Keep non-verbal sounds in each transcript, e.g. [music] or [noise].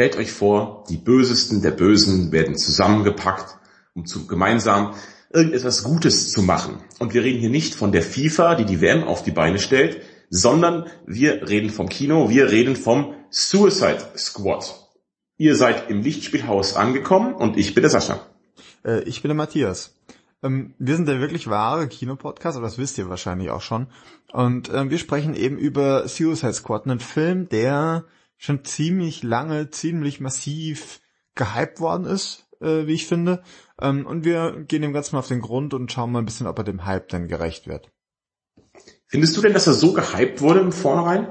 Stellt euch vor, die Bösesten der Bösen werden zusammengepackt, um zu, gemeinsam irgendetwas Gutes zu machen. Und wir reden hier nicht von der FIFA, die die WM auf die Beine stellt, sondern wir reden vom Kino, wir reden vom Suicide Squad. Ihr seid im Lichtspielhaus angekommen und ich bin der Sascha. Äh, ich bin der Matthias. Ähm, wir sind der wirklich wahre Kinopodcast, aber das wisst ihr wahrscheinlich auch schon. Und äh, wir sprechen eben über Suicide Squad, einen Film, der schon ziemlich lange, ziemlich massiv gehypt worden ist, äh, wie ich finde. Ähm, und wir gehen dem Ganzen mal auf den Grund und schauen mal ein bisschen, ob er dem Hype denn gerecht wird. Findest du denn, dass er so gehypt wurde im Vornherein?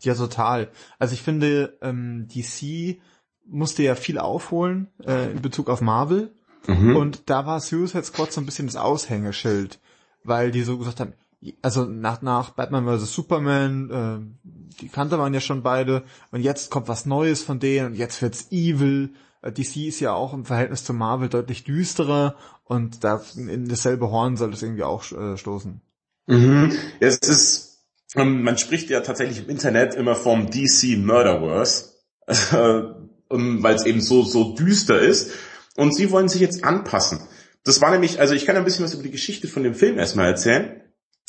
Ja, total. Also ich finde, ähm, DC musste ja viel aufholen äh, in Bezug auf Marvel. Mhm. Und da war Suicide Squad so ein bisschen das Aushängeschild, weil die so gesagt haben, also nach, nach Batman vs. Superman, äh, die kannte man ja schon beide, und jetzt kommt was Neues von denen, und jetzt wird's evil. Äh, DC ist ja auch im Verhältnis zu Marvel deutlich düsterer, und da in dasselbe Horn soll es irgendwie auch äh, stoßen. Mhm. Es ist, ähm, man spricht ja tatsächlich im Internet immer vom DC Murderverse, [laughs] äh, weil es eben so, so düster ist. Und sie wollen sich jetzt anpassen. Das war nämlich, also ich kann ein bisschen was über die Geschichte von dem Film erstmal erzählen.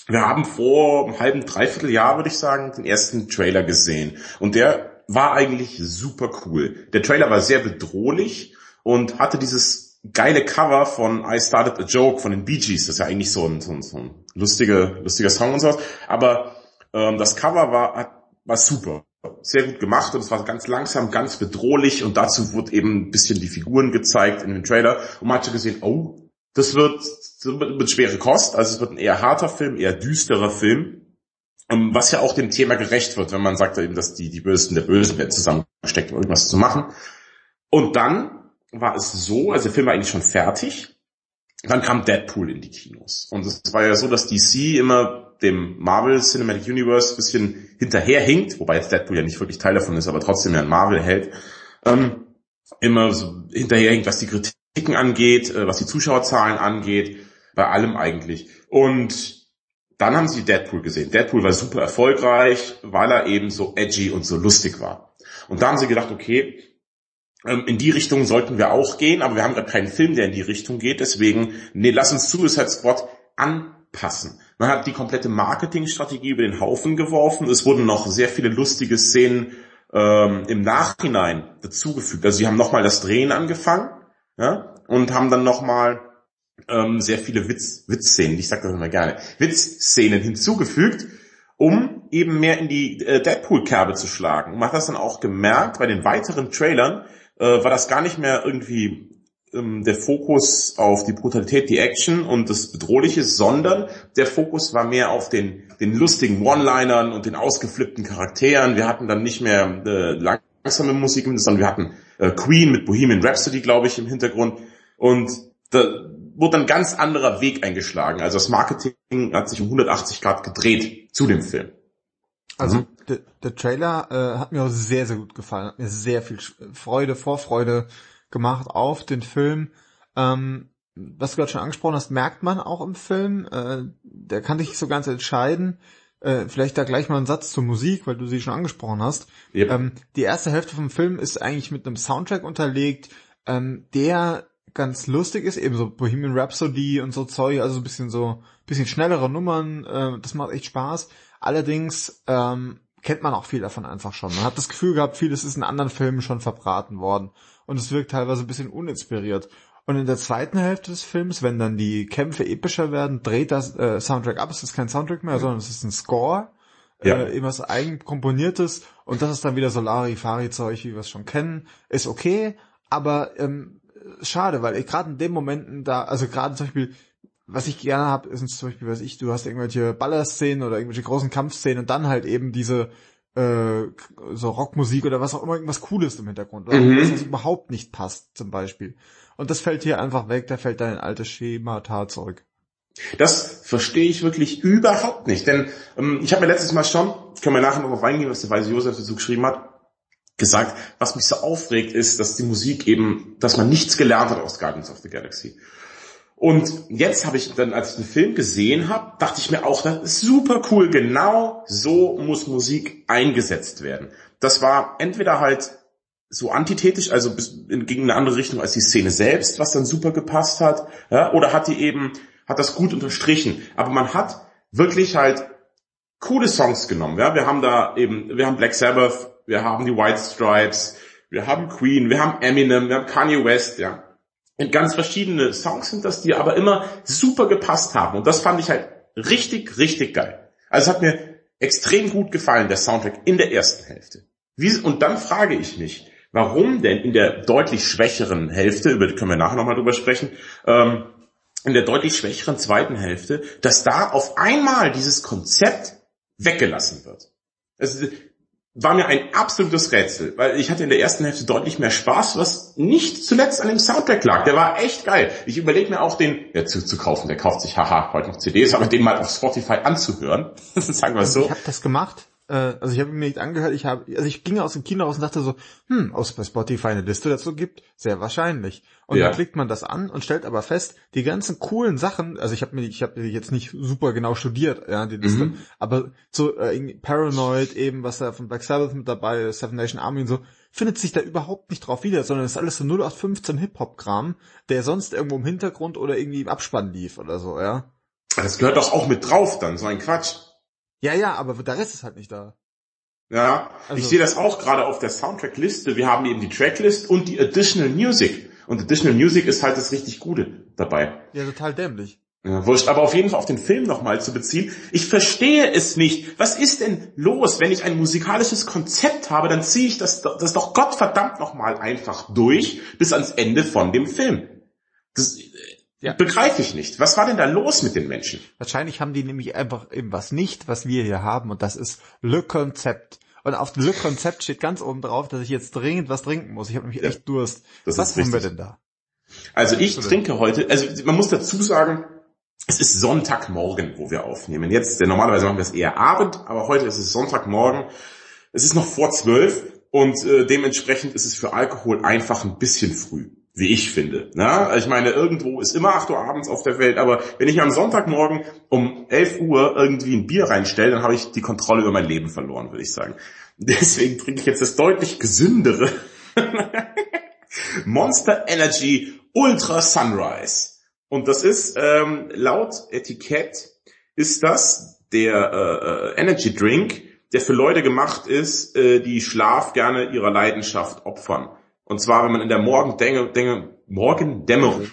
Wir haben vor einem halben, dreiviertel Jahr, würde ich sagen, den ersten Trailer gesehen. Und der war eigentlich super cool. Der Trailer war sehr bedrohlich und hatte dieses geile Cover von I Started a Joke von den Bee Gees. Das ist ja eigentlich so ein, so ein, so ein lustiger, lustiger Song und sowas. Aber ähm, das Cover war, war super. Sehr gut gemacht und es war ganz langsam, ganz bedrohlich und dazu wurde eben ein bisschen die Figuren gezeigt in dem Trailer und man hat schon gesehen, oh, das wird, wird mit schwere Kost, also es wird ein eher harter Film, eher düsterer Film, ähm, was ja auch dem Thema gerecht wird, wenn man sagt eben, dass die, die Bösen der Bösen werden zusammengesteckt, um irgendwas zu machen. Und dann war es so, also der Film war eigentlich schon fertig. Dann kam Deadpool in die Kinos. Und es war ja so, dass DC immer dem Marvel Cinematic Universe bisschen hinterherhinkt, wobei jetzt Deadpool ja nicht wirklich Teil davon ist, aber trotzdem ja ein Marvel hält, ähm, immer so hinterherhinkt, was die Kritiken angeht, äh, was die Zuschauerzahlen angeht, bei allem eigentlich. Und dann haben sie Deadpool gesehen. Deadpool war super erfolgreich, weil er eben so edgy und so lustig war. Und da haben sie gedacht, okay, ähm, in die Richtung sollten wir auch gehen, aber wir haben gerade keinen Film, der in die Richtung geht. Deswegen, nee, lass uns Suicide Squad anpassen. Man hat die komplette Marketingstrategie über den Haufen geworfen. Es wurden noch sehr viele lustige Szenen ähm, im Nachhinein dazugefügt. Also sie haben nochmal das Drehen angefangen ja, und haben dann nochmal ähm, sehr viele Witz, Witzszenen, ich sag das immer gerne, Witzszenen hinzugefügt, um eben mehr in die äh, Deadpool-Kerbe zu schlagen. Und man hat das dann auch gemerkt bei den weiteren Trailern, äh, war das gar nicht mehr irgendwie ähm, der Fokus auf die Brutalität, die Action und das Bedrohliche, sondern der Fokus war mehr auf den, den lustigen One-Linern und den ausgeflippten Charakteren. Wir hatten dann nicht mehr äh, langsame Musik, sondern wir hatten äh, Queen mit Bohemian Rhapsody, glaube ich, im Hintergrund. Und da wurde ein ganz anderer Weg eingeschlagen. Also das Marketing hat sich um 180 Grad gedreht zu dem Film. Also mhm. der, der Trailer äh, hat mir auch sehr, sehr gut gefallen. Hat mir sehr viel Freude, Vorfreude gemacht auf den Film. Ähm, was du gerade schon angesprochen hast, merkt man auch im Film. Äh, der kann sich so ganz entscheiden. Äh, vielleicht da gleich mal ein Satz zur Musik, weil du sie schon angesprochen hast. Yep. Ähm, die erste Hälfte vom Film ist eigentlich mit einem Soundtrack unterlegt, ähm, der ganz lustig ist, eben so Bohemian Rhapsody und so Zeug, also ein bisschen so, bisschen schnellere Nummern, äh, das macht echt Spaß. Allerdings ähm, kennt man auch viel davon einfach schon. Man hat das Gefühl gehabt, vieles ist in anderen Filmen schon verbraten worden. Und es wirkt teilweise ein bisschen uninspiriert. Und in der zweiten Hälfte des Films, wenn dann die Kämpfe epischer werden, dreht das äh, Soundtrack ab. Es ist kein Soundtrack mehr, sondern es ist ein Score. Ja. Äh, eben was eigen komponiertes. Und das ist dann wieder Solari-Fari-Zeug, wie wir es schon kennen. Ist okay, aber ähm, schade, weil gerade in den Momenten da, also gerade zum Beispiel was ich gerne habe, ist zum Beispiel, was ich, du hast irgendwelche Ballerszenen oder irgendwelche großen Kampfszenen und dann halt eben diese äh, so Rockmusik oder was auch immer, irgendwas Cooles im Hintergrund, oder mhm. was überhaupt nicht passt, zum Beispiel. Und das fällt hier einfach weg, da fällt dein altes Schemata zurück. Das verstehe ich wirklich überhaupt nicht, denn ähm, ich habe mir letztes Mal schon, können wir nachher noch auf eingehen, was der Weise Josef dazu geschrieben hat, gesagt, was mich so aufregt, ist, dass die Musik eben, dass man nichts gelernt hat aus Guardians of the Galaxy. Und jetzt habe ich dann, als ich den Film gesehen habe, dachte ich mir auch, das ist super cool. Genau so muss Musik eingesetzt werden. Das war entweder halt so antithetisch, also gegen eine andere Richtung als die Szene selbst, was dann super gepasst hat, ja, oder hat die eben, hat das gut unterstrichen. Aber man hat wirklich halt coole Songs genommen, ja. Wir haben da eben, wir haben Black Sabbath, wir haben die White Stripes, wir haben Queen, wir haben Eminem, wir haben Kanye West, ja. Und ganz verschiedene Songs sind das, die aber immer super gepasst haben. Und das fand ich halt richtig, richtig geil. Also es hat mir extrem gut gefallen, der Soundtrack in der ersten Hälfte. Und dann frage ich mich, warum denn in der deutlich schwächeren Hälfte, über die können wir nachher nochmal drüber sprechen, ähm, in der deutlich schwächeren zweiten Hälfte, dass da auf einmal dieses Konzept weggelassen wird. Es war mir ein absolutes Rätsel, weil ich hatte in der ersten Hälfte deutlich mehr Spaß, was nicht zuletzt an dem Soundtrack lag. Der war echt geil. Ich überlege mir auch den, ja, zu, zu kaufen, der kauft sich, haha, heute noch CDs, aber den mal auf Spotify anzuhören. [laughs] Sagen wir so. Ich habe das gemacht äh, also ich habe mir nicht angehört, ich habe, also ich ging aus dem Kino raus und dachte so, hm, aus bei Spotify eine Liste dazu gibt, sehr wahrscheinlich. Und ja. dann klickt man das an und stellt aber fest, die ganzen coolen Sachen, also ich habe mir, ich habe jetzt nicht super genau studiert, ja, die Liste, mhm. aber so äh, Paranoid eben, was da von Black Sabbath mit dabei ist, Seven Nation Army und so, findet sich da überhaupt nicht drauf wieder, sondern es ist alles so 0815 Hip-Hop-Kram, der sonst irgendwo im Hintergrund oder irgendwie im Abspann lief oder so, ja. Das gehört doch auch mit drauf dann, so ein Quatsch. Ja, ja, aber der Rest ist halt nicht da. Ja, also, ich sehe das auch gerade auf der Soundtrack-Liste. Wir haben eben die Tracklist und die Additional Music. Und Additional Music ist halt das richtig Gute dabei. Ja, total dämlich. Ja, wurscht, aber auf jeden Fall auf den Film nochmal zu beziehen. Ich verstehe es nicht. Was ist denn los, wenn ich ein musikalisches Konzept habe, dann ziehe ich das, das doch Gottverdammt nochmal einfach durch bis ans Ende von dem Film. Das, ja. Begreife ich nicht. Was war denn da los mit den Menschen? Wahrscheinlich haben die nämlich einfach eben was nicht, was wir hier haben, und das ist Le Konzept. Und auf Le Konzept steht ganz oben drauf, dass ich jetzt dringend was trinken muss. Ich habe nämlich ja. echt Durst. Das was haben wir denn da? Also ich trinke heute, also man muss dazu sagen, es ist Sonntagmorgen, wo wir aufnehmen. Jetzt, normalerweise machen wir es eher Abend, aber heute ist es Sonntagmorgen. Es ist noch vor zwölf und äh, dementsprechend ist es für Alkohol einfach ein bisschen früh wie ich finde. Na? Ich meine, irgendwo ist immer 8 Uhr abends auf der Welt, aber wenn ich am Sonntagmorgen um 11 Uhr irgendwie ein Bier reinstelle, dann habe ich die Kontrolle über mein Leben verloren, würde ich sagen. [laughs] Deswegen trinke ich jetzt das deutlich gesündere [laughs] Monster Energy Ultra Sunrise. Und das ist ähm, laut Etikett ist das der äh, äh Energy Drink, der für Leute gemacht ist, äh, die Schlaf gerne ihrer Leidenschaft opfern. Und zwar, wenn man in der Morgendämmerung, Morgendämmerung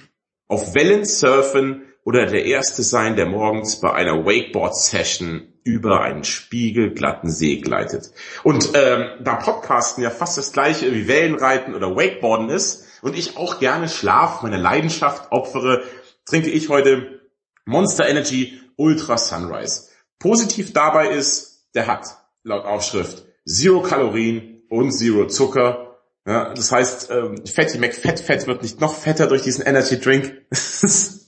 auf Wellen surfen oder der Erste sein, der morgens bei einer Wakeboard-Session über einen spiegelglatten See gleitet. Und ähm, da Podcasten ja fast das gleiche wie Wellenreiten oder Wakeboarden ist und ich auch gerne Schlaf, meine Leidenschaft opfere, trinke ich heute Monster Energy Ultra Sunrise. Positiv dabei ist, der hat laut Aufschrift Zero Kalorien und Zero Zucker ja, das heißt, ähm, Fatty McFett Fett wird nicht noch fetter durch diesen Energy Drink. [laughs]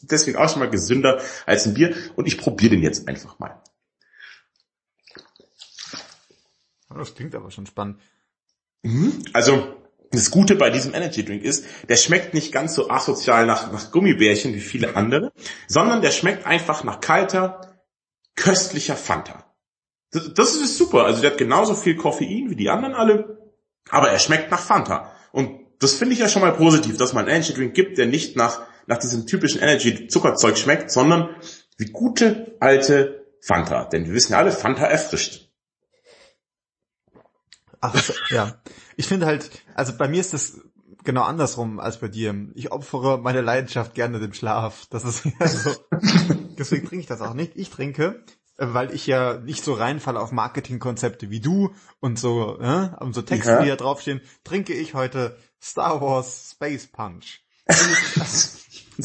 deswegen auch schon mal gesünder als ein Bier. Und ich probiere den jetzt einfach mal. Das klingt aber schon spannend. Mhm. Also, das Gute bei diesem Energy Drink ist, der schmeckt nicht ganz so asozial nach, nach Gummibärchen wie viele andere, sondern der schmeckt einfach nach kalter, köstlicher Fanta. Das, das ist super. Also der hat genauso viel Koffein wie die anderen alle aber er schmeckt nach Fanta. Und das finde ich ja schon mal positiv, dass man einen Energy Drink gibt, der nicht nach, nach diesem typischen Energy Zuckerzeug schmeckt, sondern wie gute alte Fanta. Denn wir wissen ja alle, Fanta erfrischt. Ach, ja. Ich finde halt, also bei mir ist das genau andersrum als bei dir. Ich opfere meine Leidenschaft gerne dem Schlaf. Das ist ja [laughs] so. Deswegen trinke ich das auch nicht. Ich trinke weil ich ja nicht so reinfalle auf Marketingkonzepte wie du und so, äh, und so Texte, ja. die da draufstehen, trinke ich heute Star Wars Space Punch. [laughs]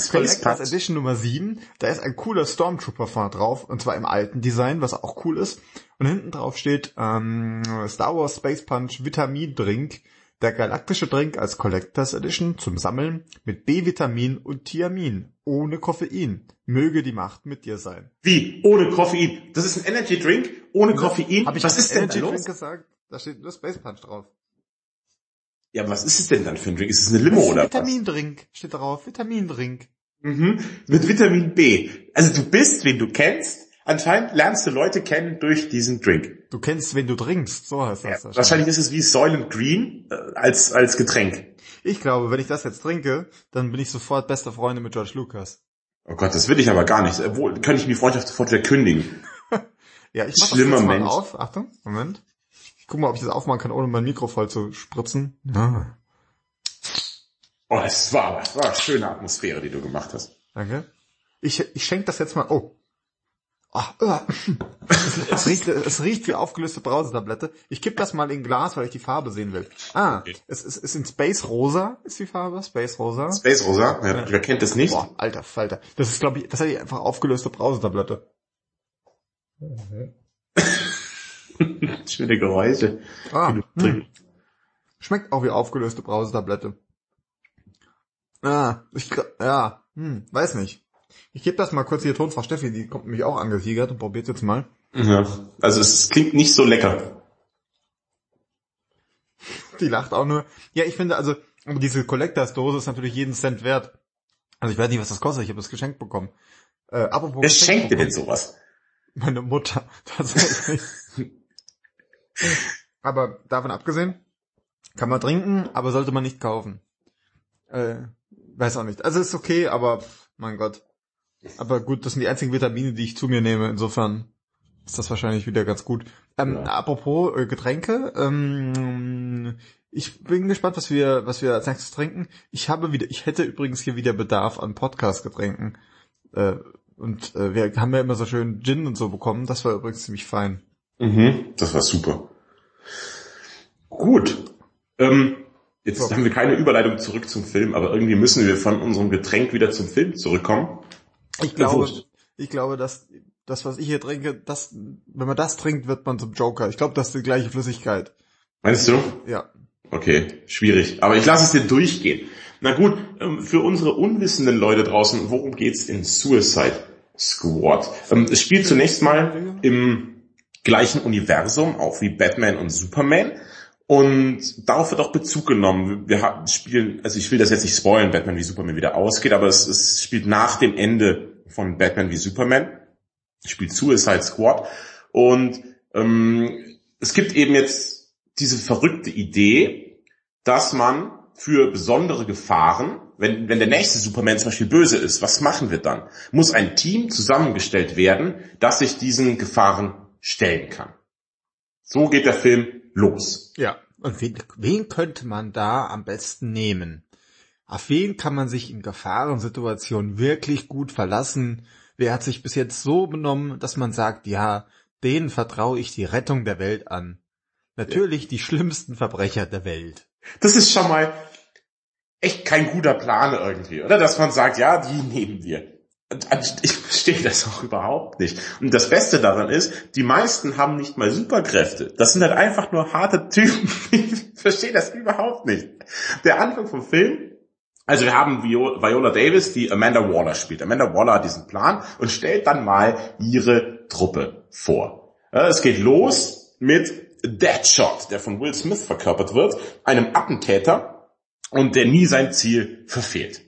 Collectors Edition Nummer 7, da ist ein cooler Stormtrooper vorne drauf, und zwar im alten Design, was auch cool ist. Und hinten drauf steht ähm, Star Wars Space Punch Vitamin Drink der galaktische Drink als Collectors Edition zum Sammeln mit B-Vitamin und Thiamin. Ohne Koffein. Möge die Macht mit dir sein. Wie? Ohne Koffein? Das ist ein Energy Drink ohne Koffein? Hab ich was ist Energy denn Drink gesagt? Da steht nur Space Punch drauf. Ja, was ist es denn dann für ein Drink? Ist es eine Limo oder Vitamindrink steht drauf. Vitamindrink. Mhm. Mit Vitamin B. Also du bist, wen du kennst, Anscheinend lernst du Leute kennen durch diesen Drink. Du kennst, wen du trinkst, so heißt das. Ja, wahrscheinlich ist es wie Soylent Green äh, als, als Getränk. Ich glaube, wenn ich das jetzt trinke, dann bin ich sofort beste Freunde mit George Lucas. Oh Gott, das will ich aber gar nicht. Obwohl, kann ich mir die Freundschaft sofort wieder kündigen. [laughs] ja, ich mach Schlimmer das jetzt Mensch. mal auf. Achtung, Moment. Ich guck mal, ob ich das aufmachen kann, ohne mein Mikro voll zu spritzen. Ja. Oh, es war, es war eine schöne Atmosphäre, die du gemacht hast. Danke. Ich, ich schenke das jetzt mal. Oh. Ach, äh. es, es, riecht, es riecht wie aufgelöste Brausetablette. Ich kipp das mal in Glas, weil ich die Farbe sehen will. Ah, Okay. es, es ist in Space Rosa, ist die Farbe? Space Rosa. Space Rosa, ja, wer kennt das nicht? Boah, alter Falter. Das ist, glaube ich, das ist einfach aufgelöste Brausetablette. [laughs] Schöne Geräusche. Ah, hm. Schmeckt auch wie aufgelöste Brausetablette. Ah, ich, ja, hm, weiß nicht. Ich gebe das mal kurz hier Tonfrau Steffi, die kommt nämlich auch angesiegert und probiert jetzt mal. Ja. Also es klingt nicht so lecker. Die lacht auch nur. Ja, ich finde also, aber diese Collectors-Dose ist natürlich jeden Cent wert. Also ich weiß nicht, was das kostet, ich habe das geschenkt bekommen. Äh, apropos Wer geschenkt schenkt dir denn sowas? Meine Mutter, [laughs] tatsächlich. aber davon abgesehen, kann man trinken, aber sollte man nicht kaufen. Äh, weiß auch nicht. Also ist okay, aber mein Gott. Aber gut, das sind die einzigen Vitamine, die ich zu mir nehme. Insofern ist das wahrscheinlich wieder ganz gut. Ähm, Ja. Apropos äh, Getränke, ähm, ich bin gespannt, was wir, was wir als nächstes trinken. Ich habe wieder, ich hätte übrigens hier wieder Bedarf an Podcast-Getränken. Äh, und äh, wir haben ja immer so schön Gin und so bekommen. Das war übrigens ziemlich fein. Mhm, das war super. Gut. Ähm, jetzt So. haben wir keine Überleitung zurück zum Film, aber irgendwie müssen wir von unserem Getränk wieder zum Film zurückkommen. Ich glaube, ich glaube, dass das, was ich hier trinke, das, wenn man das trinkt, wird man zum Joker. Ich glaube, das ist die gleiche Flüssigkeit. Meinst du? Ja. Okay, schwierig. Aber ich lasse es dir durchgehen. Na gut, ähm, für unsere unwissenden Leute draußen, worum geht's in Suicide Squad? Ähm, Es spielt zunächst mal im gleichen Universum, auch wie Batman und Superman. Und darauf wird auch Bezug genommen. Wir spielen, also ich will das jetzt nicht spoilen, Batman wie Superman wieder ausgeht, aber es, es spielt nach dem Ende von Batman wie Superman. Spielt Suicide Squad. Und ähm, es gibt eben jetzt diese verrückte Idee, dass man für besondere Gefahren, wenn, wenn der nächste Superman zum Beispiel böse ist, was machen wir dann? Muss ein Team zusammengestellt werden, das sich diesen Gefahren stellen kann. So geht der Film los. Ja. Und wen, wen könnte man da am besten nehmen? Auf wen kann man sich in Gefahrensituationen wirklich gut verlassen? Wer hat sich bis jetzt so benommen, dass man sagt, ja, denen vertraue ich die Rettung der Welt an? Natürlich die schlimmsten Verbrecher der Welt. Das ist schon mal echt kein guter Plan irgendwie, oder? Dass man sagt, ja, die nehmen wir. Ich verstehe das auch überhaupt nicht. Und das Beste daran ist, die meisten haben nicht mal Superkräfte. Das sind halt einfach nur harte Typen. [laughs] Ich verstehe das überhaupt nicht. Der Anfang vom Film, also wir haben Vio- Viola Davis, die Amanda Waller spielt. Amanda Waller hat diesen Plan und stellt dann mal ihre Truppe vor. Ja, Es geht los mit Deadshot, der von Will Smith verkörpert wird, einem Attentäter und der nie sein Ziel verfehlt.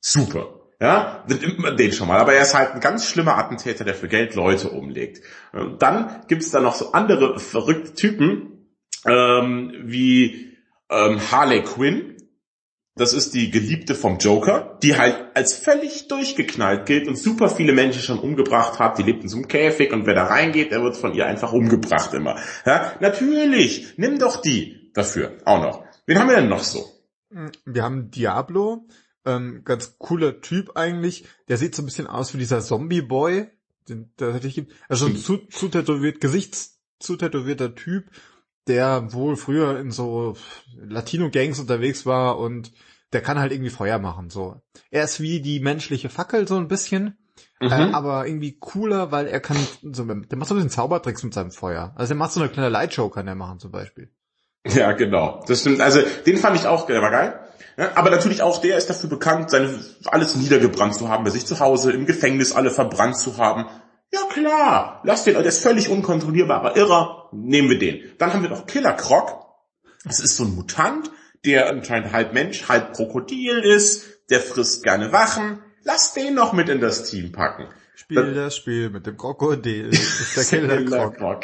Super. Ja, den schon mal. Aber er ist halt ein ganz schlimmer Attentäter, der für Geld Leute umlegt. Und dann gibt's da noch so andere verrückte Typen, ähm, wie ähm, Harley Quinn. Das ist die Geliebte vom Joker, die halt als völlig durchgeknallt gilt und super viele Menschen schon umgebracht hat. Die lebt in so einem Käfig und wer da reingeht, der wird von ihr einfach umgebracht immer. Ja, natürlich, nimm doch die dafür auch noch. Wen haben wir denn noch so? Wir haben Diablo, ähm, ganz cooler Typ eigentlich. Der sieht so ein bisschen aus wie dieser Zombie-Boy, den tatsächlich gibt. Also ein zu, zu tätowiert, gesichtstätowierter Typ, der wohl früher in so Latino-Gangs unterwegs war und der kann halt irgendwie Feuer machen, so. Er ist wie die menschliche Fackel so ein bisschen, Mhm. äh, aber irgendwie cooler, weil er kann, so, der macht so ein bisschen Zaubertricks mit seinem Feuer. Also er macht so eine kleine Lightshow, kann er machen zum Beispiel. Ja, genau. Das stimmt. Also den fand ich auch, der war geil. Ja, aber natürlich auch der ist dafür bekannt, seine alles niedergebrannt zu haben, bei sich zu Hause, im Gefängnis alle verbrannt zu haben. Ja klar, lass den, der ist völlig unkontrollierbarer Irrer, nehmen wir den. Dann haben wir noch Killer Croc. Das ist so ein Mutant, der anscheinend halb Mensch, halb Krokodil ist, der frisst gerne Wachen. Lass den noch mit in das Team packen. Spiel das Spiel mit dem Krokodil. Das ist der Killer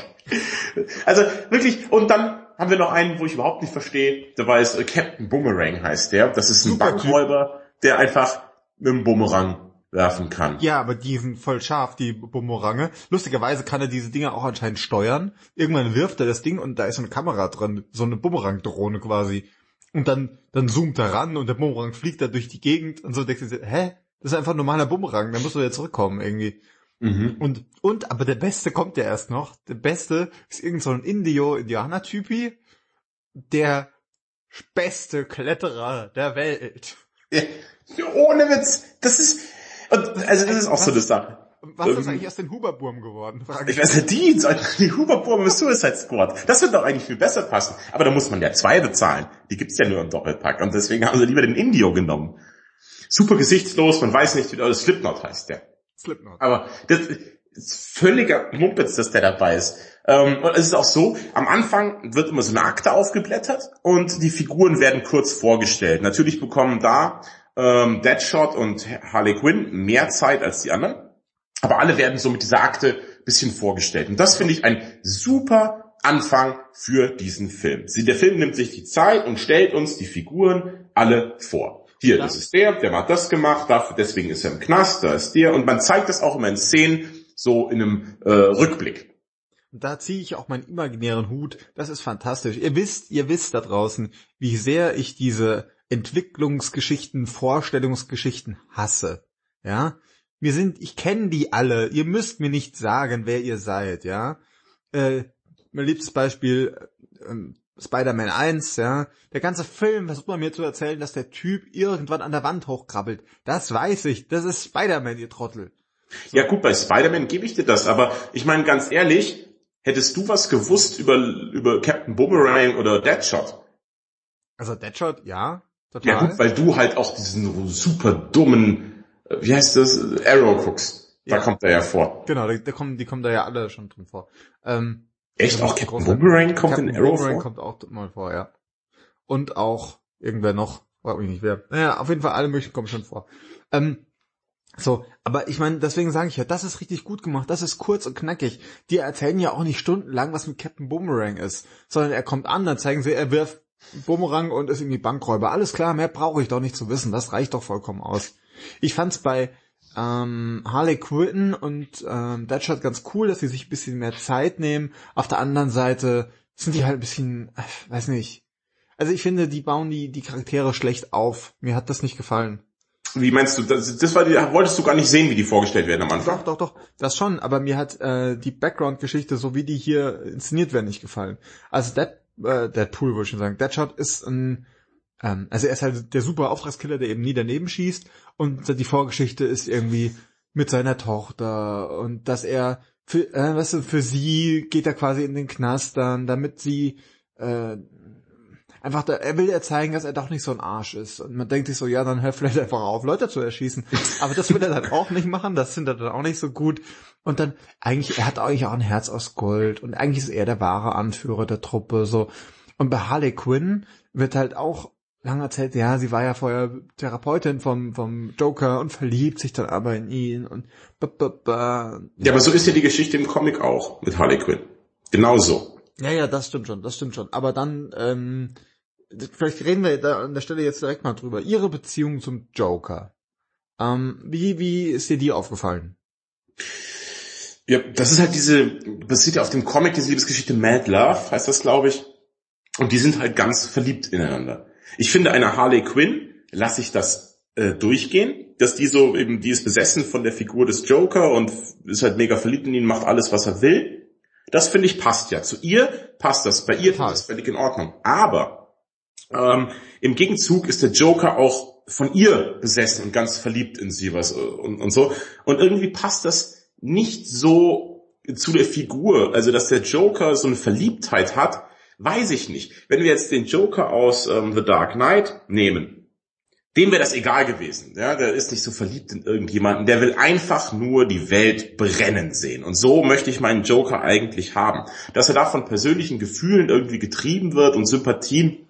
[laughs] Also wirklich, und dann haben wir noch einen, wo ich überhaupt nicht verstehe. Da war es äh, Captain Boomerang heißt der. Das ist ein Super Bankräuber, der einfach mit einem Bumerang werfen kann. Ja, aber die sind voll scharf, die Bumerange. Lustigerweise kann er diese Dinger auch anscheinend steuern. Irgendwann wirft er das Ding und da ist eine Kamera dran, so eine Bumerang-Drohne quasi. Und dann, dann zoomt er ran und der Bumerang fliegt da durch die Gegend und so denkst du, hä? Das ist einfach ein normaler Bumerang, da musst du ja zurückkommen irgendwie. Mhm. Und, und, aber der Beste kommt ja erst noch. Der Beste ist irgend so ein Indio-Indianer-Typi, der beste Kletterer der Welt. Ja, ohne Witz. Das ist, also das ist auch was, so eine Sache. Was ist ähm, eigentlich aus den Huberburm geworden? Frage ich weiß nicht, die, die Huberburm im Suicide Squad. Das wird doch eigentlich viel besser passen. Aber da muss man ja zwei bezahlen. Die gibt's ja nur im Doppelpack. Und deswegen haben sie lieber den Indio genommen. Super gesichtslos, man weiß nicht, wie das Slipknot heißt der. Slipknot. Aber das ist völliger Mumpitz, dass der dabei ist. Ähm, und es ist auch so, am Anfang wird immer so eine Akte aufgeblättert und die Figuren werden kurz vorgestellt. Natürlich bekommen da ähm, Deadshot und Harley Quinn mehr Zeit als die anderen. Aber alle werden so mit dieser Akte bisschen vorgestellt. Und das finde ich ein super Anfang für diesen Film. Der Film nimmt sich die Zeit und stellt uns die Figuren alle vor. Hier, das ist der, der hat das gemacht, dafür, deswegen ist er im Knast, da ist der. Und man zeigt das auch immer in Szenen, so in einem äh, Rückblick. Da ziehe ich auch meinen imaginären Hut. Das ist fantastisch. Ihr wisst, ihr wisst da draußen, wie sehr ich diese Entwicklungsgeschichten, Vorstellungsgeschichten hasse. Ja, wir sind, ich kenne die alle. Ihr müsst mir nicht sagen, wer ihr seid. Ja, äh, mein liebstes Beispiel äh, Spider-Man 1, ja. Der ganze Film versucht man mir zu erzählen, dass der Typ irgendwann an der Wand hochkrabbelt. Das weiß ich. Das ist Spider-Man, ihr Trottel. So. Ja gut, bei Spider-Man gebe ich dir das, aber ich meine ganz ehrlich, hättest du was gewusst über, über Captain Boomerang oder Deadshot? Also Deadshot, ja. Total. Ja gut, weil du halt auch diesen super dummen, äh, wie heißt das, Arrow guckst. Da ja. kommt er ja vor. Genau, die, die, kommen, die kommen da ja alle schon drin vor. Ähm, Echt? Auch Captain Boomerang kommt Captain in Arrow Boomerang vor? kommt auch mal vor, ja. Und auch irgendwer noch, frag mich nicht wer. Naja, auf jeden Fall alle möglichen kommen schon vor. Ähm, so, aber ich meine, deswegen sage ich ja, das ist richtig gut gemacht, das ist kurz und knackig. Die erzählen ja auch nicht stundenlang, was mit Captain Boomerang ist, sondern er kommt an, dann zeigen sie, er wirft Bumerang und ist irgendwie Bankräuber. Alles klar, mehr brauche ich doch nicht zu wissen. Das reicht doch vollkommen aus. Ich fand's bei ähm, Harley Quinn und ähm, Deadshot ganz cool, dass sie sich ein bisschen mehr Zeit nehmen. Auf der anderen Seite sind die halt ein bisschen, äh, weiß nicht. Also ich finde, die bauen die, die Charaktere schlecht auf. Mir hat das nicht gefallen. Wie meinst du, das, das war die, wolltest du gar nicht sehen, wie die vorgestellt werden am Anfang? Doch, doch, doch, das schon, aber mir hat äh, die Background-Geschichte, so wie die hier inszeniert werden, nicht gefallen. Also Dead, äh, Deadpool würde ich schon sagen. Deadshot ist ein, ähm, also er ist halt der super Auftragskiller, der eben nie daneben schießt und die Vorgeschichte ist irgendwie mit seiner Tochter und dass er für, äh, weißt du, für sie geht er quasi in den Knast dann, damit sie äh, einfach, da, er will ja zeigen, dass er doch nicht so ein Arsch ist. Und man denkt sich so, ja, dann hör vielleicht einfach auf, Leute zu erschießen. Aber das will er dann auch nicht machen, das sind er dann auch nicht so gut. Und dann, eigentlich, er hat eigentlich auch ein Herz aus Gold und eigentlich ist er der wahre Anführer der Truppe, so. Und bei Harley Quinn wird halt auch lange erzählt, ja, sie war ja vorher Therapeutin vom, vom Joker und verliebt sich dann aber in ihn und ba, ba, ba. Ja, aber so ist ja die Geschichte im Comic auch mit Harley Quinn. Genauso. Ja, ja, das stimmt schon, das stimmt schon. Aber dann, ähm, vielleicht reden wir da an der Stelle jetzt direkt mal drüber. Ihre Beziehung zum Joker. Ähm, wie, wie ist dir die aufgefallen? Ja, das ist halt diese, basiert ja auf dem Comic, diese Liebesgeschichte Mad Love, heißt das, glaube ich. Und die sind halt ganz verliebt ineinander. Ich finde, einer Harley Quinn lasse ich das äh, durchgehen, dass die so eben, die ist besessen von der Figur des Joker und ist halt mega verliebt in ihn, macht alles, was er will. Das finde ich passt ja. Zu ihr passt das, bei ihr passt das völlig in Ordnung. Aber ähm, im Gegenzug ist der Joker auch von ihr besessen und ganz verliebt in sie was und, und so. Und irgendwie passt das nicht so zu der Figur, also dass der Joker so eine Verliebtheit hat, weiß ich nicht. Wenn wir jetzt den Joker aus ähm, The Dark Knight nehmen, dem wäre das egal gewesen. Ja, der ist nicht so verliebt in irgendjemanden. Der will einfach nur die Welt brennen sehen. Und so möchte ich meinen Joker eigentlich haben. Dass er da von persönlichen Gefühlen irgendwie getrieben wird und Sympathien,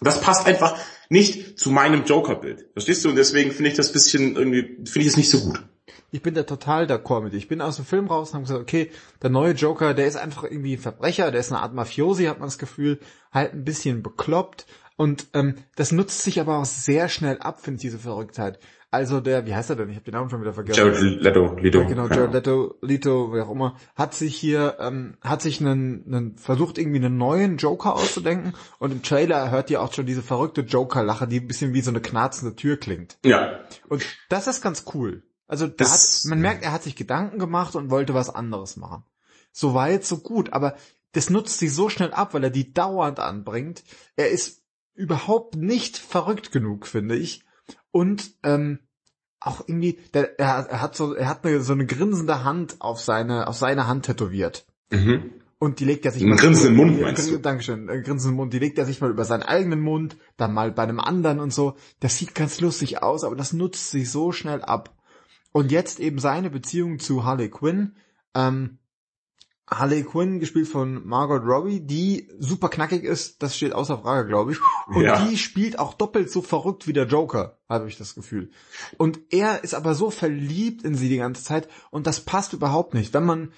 das passt einfach nicht zu meinem Joker-Bild. Verstehst du? Und deswegen finde ich das bisschen irgendwie, finde ich es nicht so gut. Ich bin da total d'accord mit dir. Ich bin aus dem Film raus und habe gesagt, okay, der neue Joker, der ist einfach irgendwie ein Verbrecher, der ist eine Art Mafiosi, hat man das Gefühl, halt ein bisschen bekloppt. Und ähm, das nutzt sich aber auch sehr schnell ab, finde ich, diese Verrücktheit. Also der, wie heißt er denn? Ich habe den Namen schon wieder vergessen. Jared Leto, Leto. Ja, genau, Jared Leto, Leto, wie auch immer, hat sich hier, ähm, hat sich einen, einen, versucht irgendwie einen neuen Joker auszudenken und im Trailer hört ihr auch schon diese verrückte Joker-Lache, die ein bisschen wie so eine knarzende Tür klingt. Ja. Und das ist ganz cool. Also da Das- hat, man merkt, er hat sich Gedanken gemacht und wollte was anderes machen. So weit, so gut, aber das nutzt sich so schnell ab, weil er die dauernd anbringt. Er ist überhaupt nicht verrückt genug, finde ich. Und ähm, auch irgendwie, der, er, er hat so, er hat eine, so eine grinsende Hand auf seine, auf seine Hand tätowiert. Mhm. Und die legt er sich mal grinsenden Mund, meinst du? Dankeschön, grinsenden Mund. Die legt er sich mal über seinen eigenen Mund, dann mal bei einem anderen und so. Das sieht ganz lustig aus, aber das nutzt sich so schnell ab. Und jetzt eben seine Beziehung zu Harley Quinn. Ähm, Harley Quinn, gespielt von Margot Robbie, die super knackig ist, das steht außer Frage, glaube ich. Und Ja. die spielt auch doppelt so verrückt wie der Joker, habe ich das Gefühl. Und er ist aber so verliebt in sie die ganze Zeit und das passt überhaupt nicht. Wenn man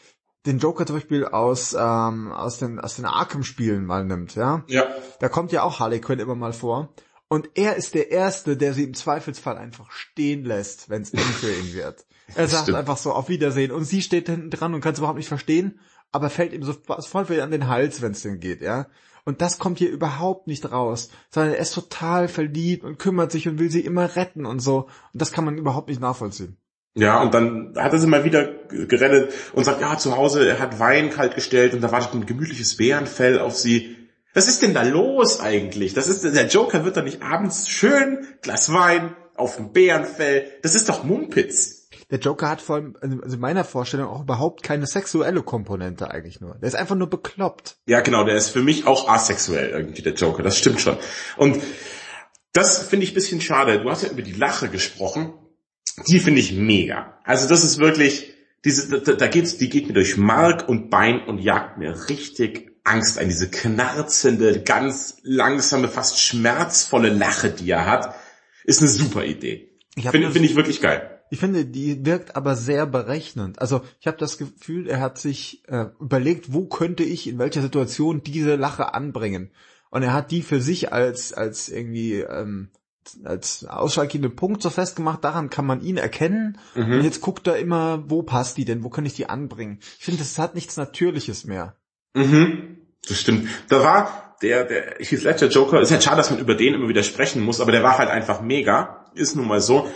den Joker zum Beispiel aus, ähm, aus den, aus den Arkham-Spielen mal nimmt, ja, Ja. da kommt ja auch Harley Quinn immer mal vor. Und er ist der Erste, der sie im Zweifelsfall einfach stehen lässt, wenn es eng für ihn wird. Er sagt Stimmt. einfach so, auf Wiedersehen. Und sie steht hinten dran und kann es überhaupt nicht verstehen, aber fällt ihm so voll wieder an den Hals, wenn es denn geht, ja. Und das kommt hier überhaupt nicht raus, sondern er ist total verliebt und kümmert sich und will sie immer retten und so. Und das kann man überhaupt nicht nachvollziehen. Ja, und dann hat er sie mal wieder gerettet und sagt, ja, zu Hause, er hat Wein kalt gestellt und da wartet ein gemütliches Bärenfell auf sie. Was ist denn da los eigentlich? Das ist, der Joker wird doch nicht abends schön, Glas Wein, auf dem Bärenfell. Das ist doch Mumpitz. Der Joker hat vor allem, also in meiner Vorstellung, auch überhaupt keine sexuelle Komponente eigentlich nur. Der ist einfach nur bekloppt. Ja, genau, der ist für mich auch asexuell irgendwie, der Joker. Das stimmt schon. Und das finde ich ein bisschen schade. Du hast ja über die Lache gesprochen. Die finde ich mega. Also das ist wirklich, diese, da, da geht's, die geht mir durch Mark und Bein und jagt mir richtig Angst ein. Diese knarzende, ganz langsame, fast schmerzvolle Lache, die er hat, ist eine super Idee. Finde finde ich wirklich geil. Ich finde, die wirkt aber sehr berechnend. Also ich habe das Gefühl, er hat sich äh, überlegt, wo könnte ich in welcher Situation diese Lache anbringen. Und er hat die für sich als als irgendwie ähm, als ausschlaggebenden Punkt so festgemacht. Daran kann man ihn erkennen. Mhm. Und jetzt guckt er immer, wo passt die denn? Wo kann ich die anbringen? Ich finde, das hat nichts Natürliches mehr. Mhm. Das stimmt. Da war der, der Heath Ledger Joker, ist halt schade, dass man über den immer wieder sprechen muss, aber der war halt einfach mega. Ist nun mal so.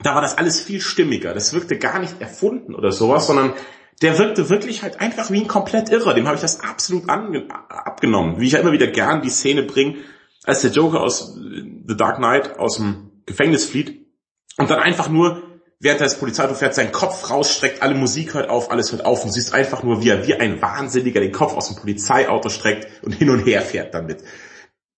Da war das alles viel stimmiger. Das wirkte gar nicht erfunden oder sowas, sondern der wirkte wirklich halt einfach wie ein komplett Irrer. Dem habe ich das absolut abgenommen. Wie ich ja immer wieder gern die Szene bringe, als der Joker aus The Dark Knight aus dem Gefängnis flieht und dann einfach nur, während das Polizeiauto fährt, seinen Kopf rausstreckt, alle Musik hört auf, alles hört auf und siehst einfach nur, wie er wie ein Wahnsinniger den Kopf aus dem Polizeiauto streckt und hin und her fährt damit.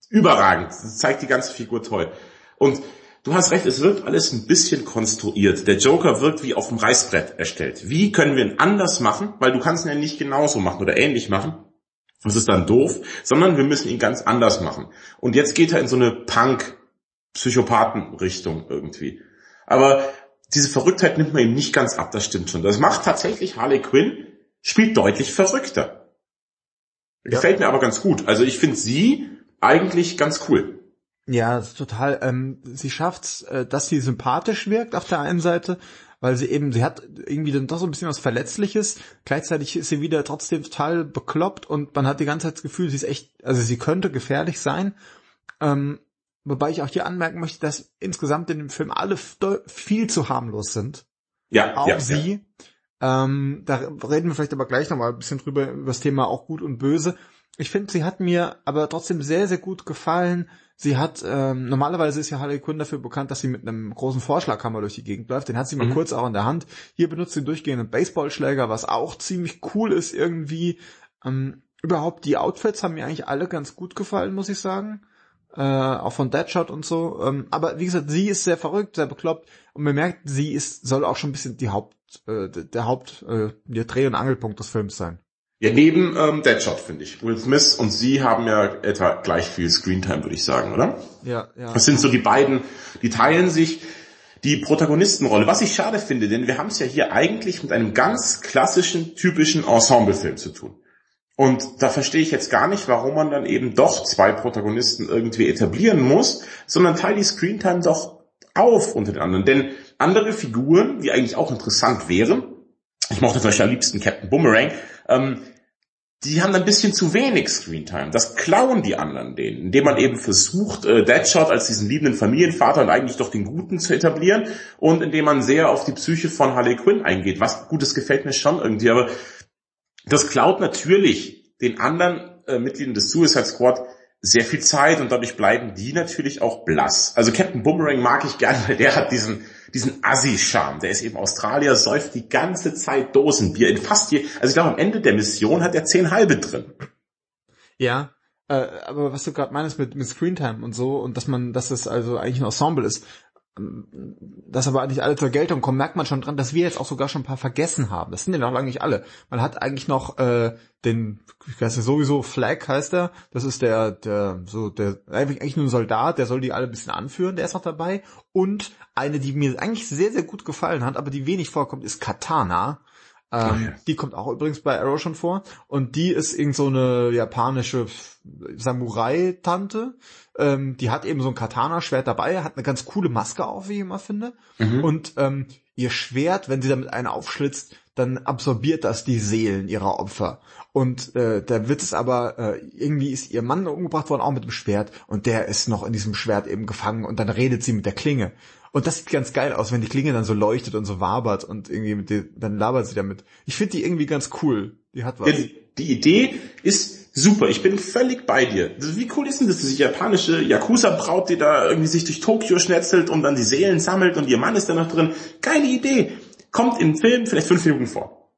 Überragend. Das zeigt die ganze Figur toll. Und du hast recht, es wirkt alles ein bisschen konstruiert. Der Joker wirkt wie auf dem Reißbrett erstellt. Wie können wir ihn anders machen? Weil du kannst ihn ja nicht genauso machen oder ähnlich machen. Das ist dann doof, sondern wir müssen ihn ganz anders machen. Und jetzt geht er in so eine Punk-Psychopathen-Richtung irgendwie. Aber diese Verrücktheit nimmt man ihm nicht ganz ab, das stimmt schon. Das macht tatsächlich Harley Quinn, spielt deutlich verrückter. Gefällt mir aber ganz gut. Also ich finde sie eigentlich ganz cool. Ja, total. Ähm, sie schafft's, äh, dass sie sympathisch wirkt auf der einen Seite, weil sie eben, sie hat irgendwie dann doch so ein bisschen was Verletzliches. Gleichzeitig ist sie wieder trotzdem total bekloppt und man hat die ganze Zeit das Gefühl, sie ist echt, also sie könnte gefährlich sein. Ähm, wobei ich auch hier anmerken möchte, dass insgesamt in dem Film alle viel zu harmlos sind. Ja, Auch ja, ja. sie. Ähm, da reden wir vielleicht aber gleich nochmal ein bisschen drüber, über das Thema auch gut und böse. Ich finde, sie hat mir aber trotzdem sehr, sehr gut gefallen. Sie hat, ähm, normalerweise ist ja Harley Quinn dafür bekannt, dass sie mit einem großen Vorschlaghammer durch die Gegend läuft. Den hat sie mal Mhm. kurz auch in der Hand. Hier benutzt sie durchgehend einen Baseballschläger, was auch ziemlich cool ist irgendwie. Ähm, überhaupt die Outfits haben mir eigentlich alle ganz gut gefallen, muss ich sagen. Äh, auch von Deadshot und so. Ähm, aber wie gesagt, sie ist sehr verrückt, sehr bekloppt und man merkt, sie ist, soll auch schon ein bisschen die Haupt, äh, der Haupt, äh, der Dreh- und Angelpunkt des Films sein. Ja, neben ähm, Deadshot, finde ich. Will Smith und sie haben ja etwa gleich viel Screentime, würde ich sagen, oder? Ja, ja. Das sind so die beiden, die teilen sich die Protagonistenrolle, was ich schade finde, denn wir haben es ja hier eigentlich mit einem ganz klassischen, typischen Ensemblefilm zu tun. Und da verstehe ich jetzt gar nicht, warum man dann eben doch zwei Protagonisten irgendwie etablieren muss, sondern teilt die Screentime doch auf unter den anderen. Denn andere Figuren, die eigentlich auch interessant wären, ich mochte zum Beispiel am liebsten Captain Boomerang, ähm, die haben ein bisschen zu wenig Screentime. Das klauen die anderen denen, indem man eben versucht, äh, Deadshot als diesen liebenden Familienvater und eigentlich doch den Guten zu etablieren und indem man sehr auf die Psyche von Harley Quinn eingeht. Was Gutes gefällt mir schon irgendwie, aber das klaut natürlich den anderen äh, Mitgliedern des Suicide Squad sehr viel Zeit und dadurch bleiben die natürlich auch blass. Also Captain Boomerang mag ich gerne, [laughs] weil der hat diesen, diesen Assi-Charme. Der ist eben Australier, säuft die ganze Zeit Dosenbier in fast je, also ich glaube am Ende der Mission hat er zehn halbe drin. Ja, äh, aber was du gerade meinst mit, mit Screentime und so und dass man, dass es also eigentlich ein Ensemble ist, dass aber nicht alle zur Geltung kommen, merkt man schon dran, dass wir jetzt auch sogar schon ein paar vergessen haben. Das sind ja noch lange nicht alle. Man hat eigentlich noch äh, den, ich weiß nicht, sowieso Flag heißt er. Das ist der, der, so der, eigentlich nur ein Soldat, der soll die alle ein bisschen anführen, der ist noch dabei. Und eine, die mir eigentlich sehr, sehr gut gefallen hat, aber die wenig vorkommt, ist Katana. Ähm, ja. Die kommt auch übrigens bei Arrow schon vor. Und die ist irgend so eine japanische Samurai-Tante. Ähm, die hat eben so ein Katana-Schwert dabei, hat eine ganz coole Maske auf, wie ich immer finde. Mhm. Und ähm, ihr Schwert, wenn sie damit eine aufschlitzt, dann absorbiert das die Seelen ihrer Opfer. Und äh, der Witz ist aber, äh, irgendwie ist ihr Mann umgebracht worden, auch mit dem Schwert. Und der ist noch in diesem Schwert eben gefangen. Und dann redet sie mit der Klinge. Und das sieht ganz geil aus, wenn die Klinge dann so leuchtet und so wabert und irgendwie mit die, dann labert sie damit. Ich finde die irgendwie ganz cool. Die hat was. Die, Idee ist super. Ich bin völlig bei dir. Wie cool ist denn das, diese japanische Yakuza-Braut, die da irgendwie sich durch Tokio schnetzelt und dann die Seelen sammelt und ihr Mann ist da noch drin. Geile Idee. Kommt im Film vielleicht fünf Minuten vor.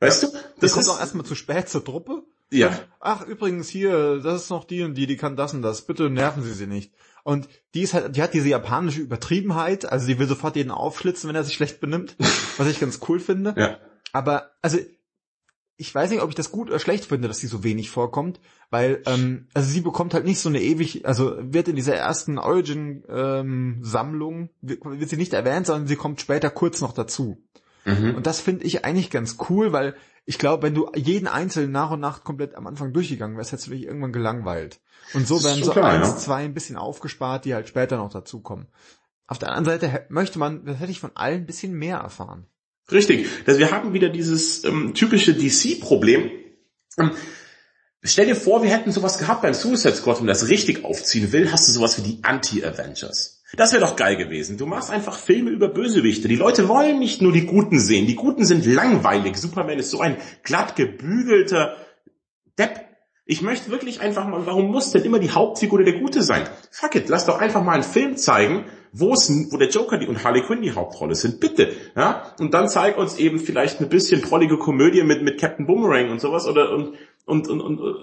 Weißt ja. du? Das kommt auch erstmal zu spät zur Truppe. Ja. Ach, übrigens hier, das ist noch die und die, die kann das und das. Bitte nerven Sie sie nicht. Und die ist halt, die hat diese japanische Übertriebenheit, also die will sofort jeden aufschlitzen, wenn er sich schlecht benimmt, [laughs] was ich ganz cool finde. Ja. Aber, also, ich weiß nicht, ob ich das gut oder schlecht finde, dass sie so wenig vorkommt, weil, ähm, also sie bekommt halt nicht so eine ewig, also wird in dieser ersten Origin-Sammlung, ähm, wird, wird sie nicht erwähnt, sondern sie kommt später kurz noch dazu. Mhm. Und das finde ich eigentlich ganz cool, weil ich glaube, wenn du jeden einzelnen nach und nach komplett am Anfang durchgegangen wärst, hättest du dich irgendwann gelangweilt. Und so werden so klar, eins, ja. zwei ein bisschen aufgespart, die halt später noch dazukommen. Auf der anderen Seite möchte man, das hätte ich von allen ein bisschen mehr erfahren. Richtig. Also wir haben wieder dieses ähm, typische DC-Problem. Ähm, stell dir vor, wir hätten sowas gehabt beim Suicide Squad, wenn das richtig aufziehen will, hast du sowas wie die Anti-Avengers. Das wäre doch geil gewesen. Du machst einfach Filme über Bösewichte. Die Leute wollen nicht nur die Guten sehen. Die Guten sind langweilig. Superman ist so ein glatt gebügelter Depp. Ich möchte wirklich einfach mal, warum muss denn immer die Hauptfigur der Gute sein? Fuck it, lass doch einfach mal einen Film zeigen, wo es, wo der Joker die und Harley Quinn die Hauptrolle sind. Bitte, ja? Und dann zeig uns eben vielleicht eine bisschen prollige Komödie mit, mit Captain Boomerang und sowas oder, und, und, und, und, und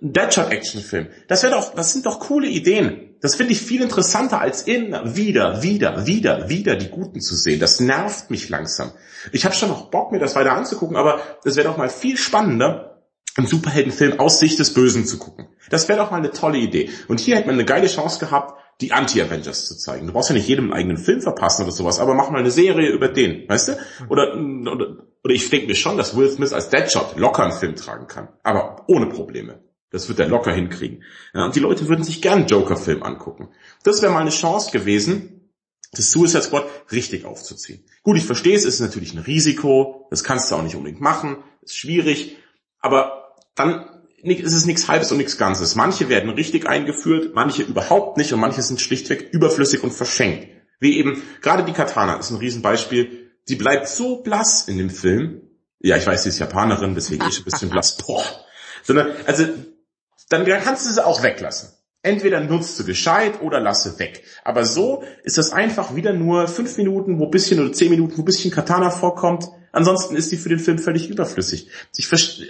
Deadshot-Actionfilm. Das wäre doch, das sind doch coole Ideen. Das finde ich viel interessanter als immer wieder, wieder, wieder, wieder die Guten zu sehen. Das nervt mich langsam. Ich habe schon noch Bock, mir das weiter anzugucken, aber das wäre doch mal viel spannender, einen Superheldenfilm aus Sicht des Bösen zu gucken. Das wäre doch mal eine tolle Idee. Und hier hätte man eine geile Chance gehabt, die Anti-Avengers zu zeigen. Du brauchst ja nicht jedem einen eigenen Film verpassen oder sowas, aber mach mal eine Serie über den, weißt du? Oder, oder, oder ich denke mir schon, dass Will Smith als Deadshot locker einen Film tragen kann. Aber ohne Probleme. Das wird er locker hinkriegen. Ja, und die Leute würden sich gern Joker-Film angucken. Das wäre mal eine Chance gewesen, das Suicide Squad richtig aufzuziehen. Gut, ich verstehe es, ist natürlich ein Risiko, das kannst du auch nicht unbedingt machen, ist schwierig, aber dann ist es nichts Halbes und nichts Ganzes. Manche werden richtig eingeführt, manche überhaupt nicht und manche sind schlichtweg überflüssig und verschenkt. Wie eben, gerade die Katana ist ein Riesenbeispiel, die bleibt so blass in dem Film. Ja, ich weiß, sie ist Japanerin, deswegen ist sie ein bisschen blass. [laughs] Boah. Sondern, also dann kannst du sie auch weglassen. Entweder nutzt du gescheit oder lasse weg. Aber so ist das einfach wieder nur fünf Minuten, wo bisschen oder zehn Minuten, wo bisschen Katana vorkommt. Ansonsten ist die für den Film völlig überflüssig.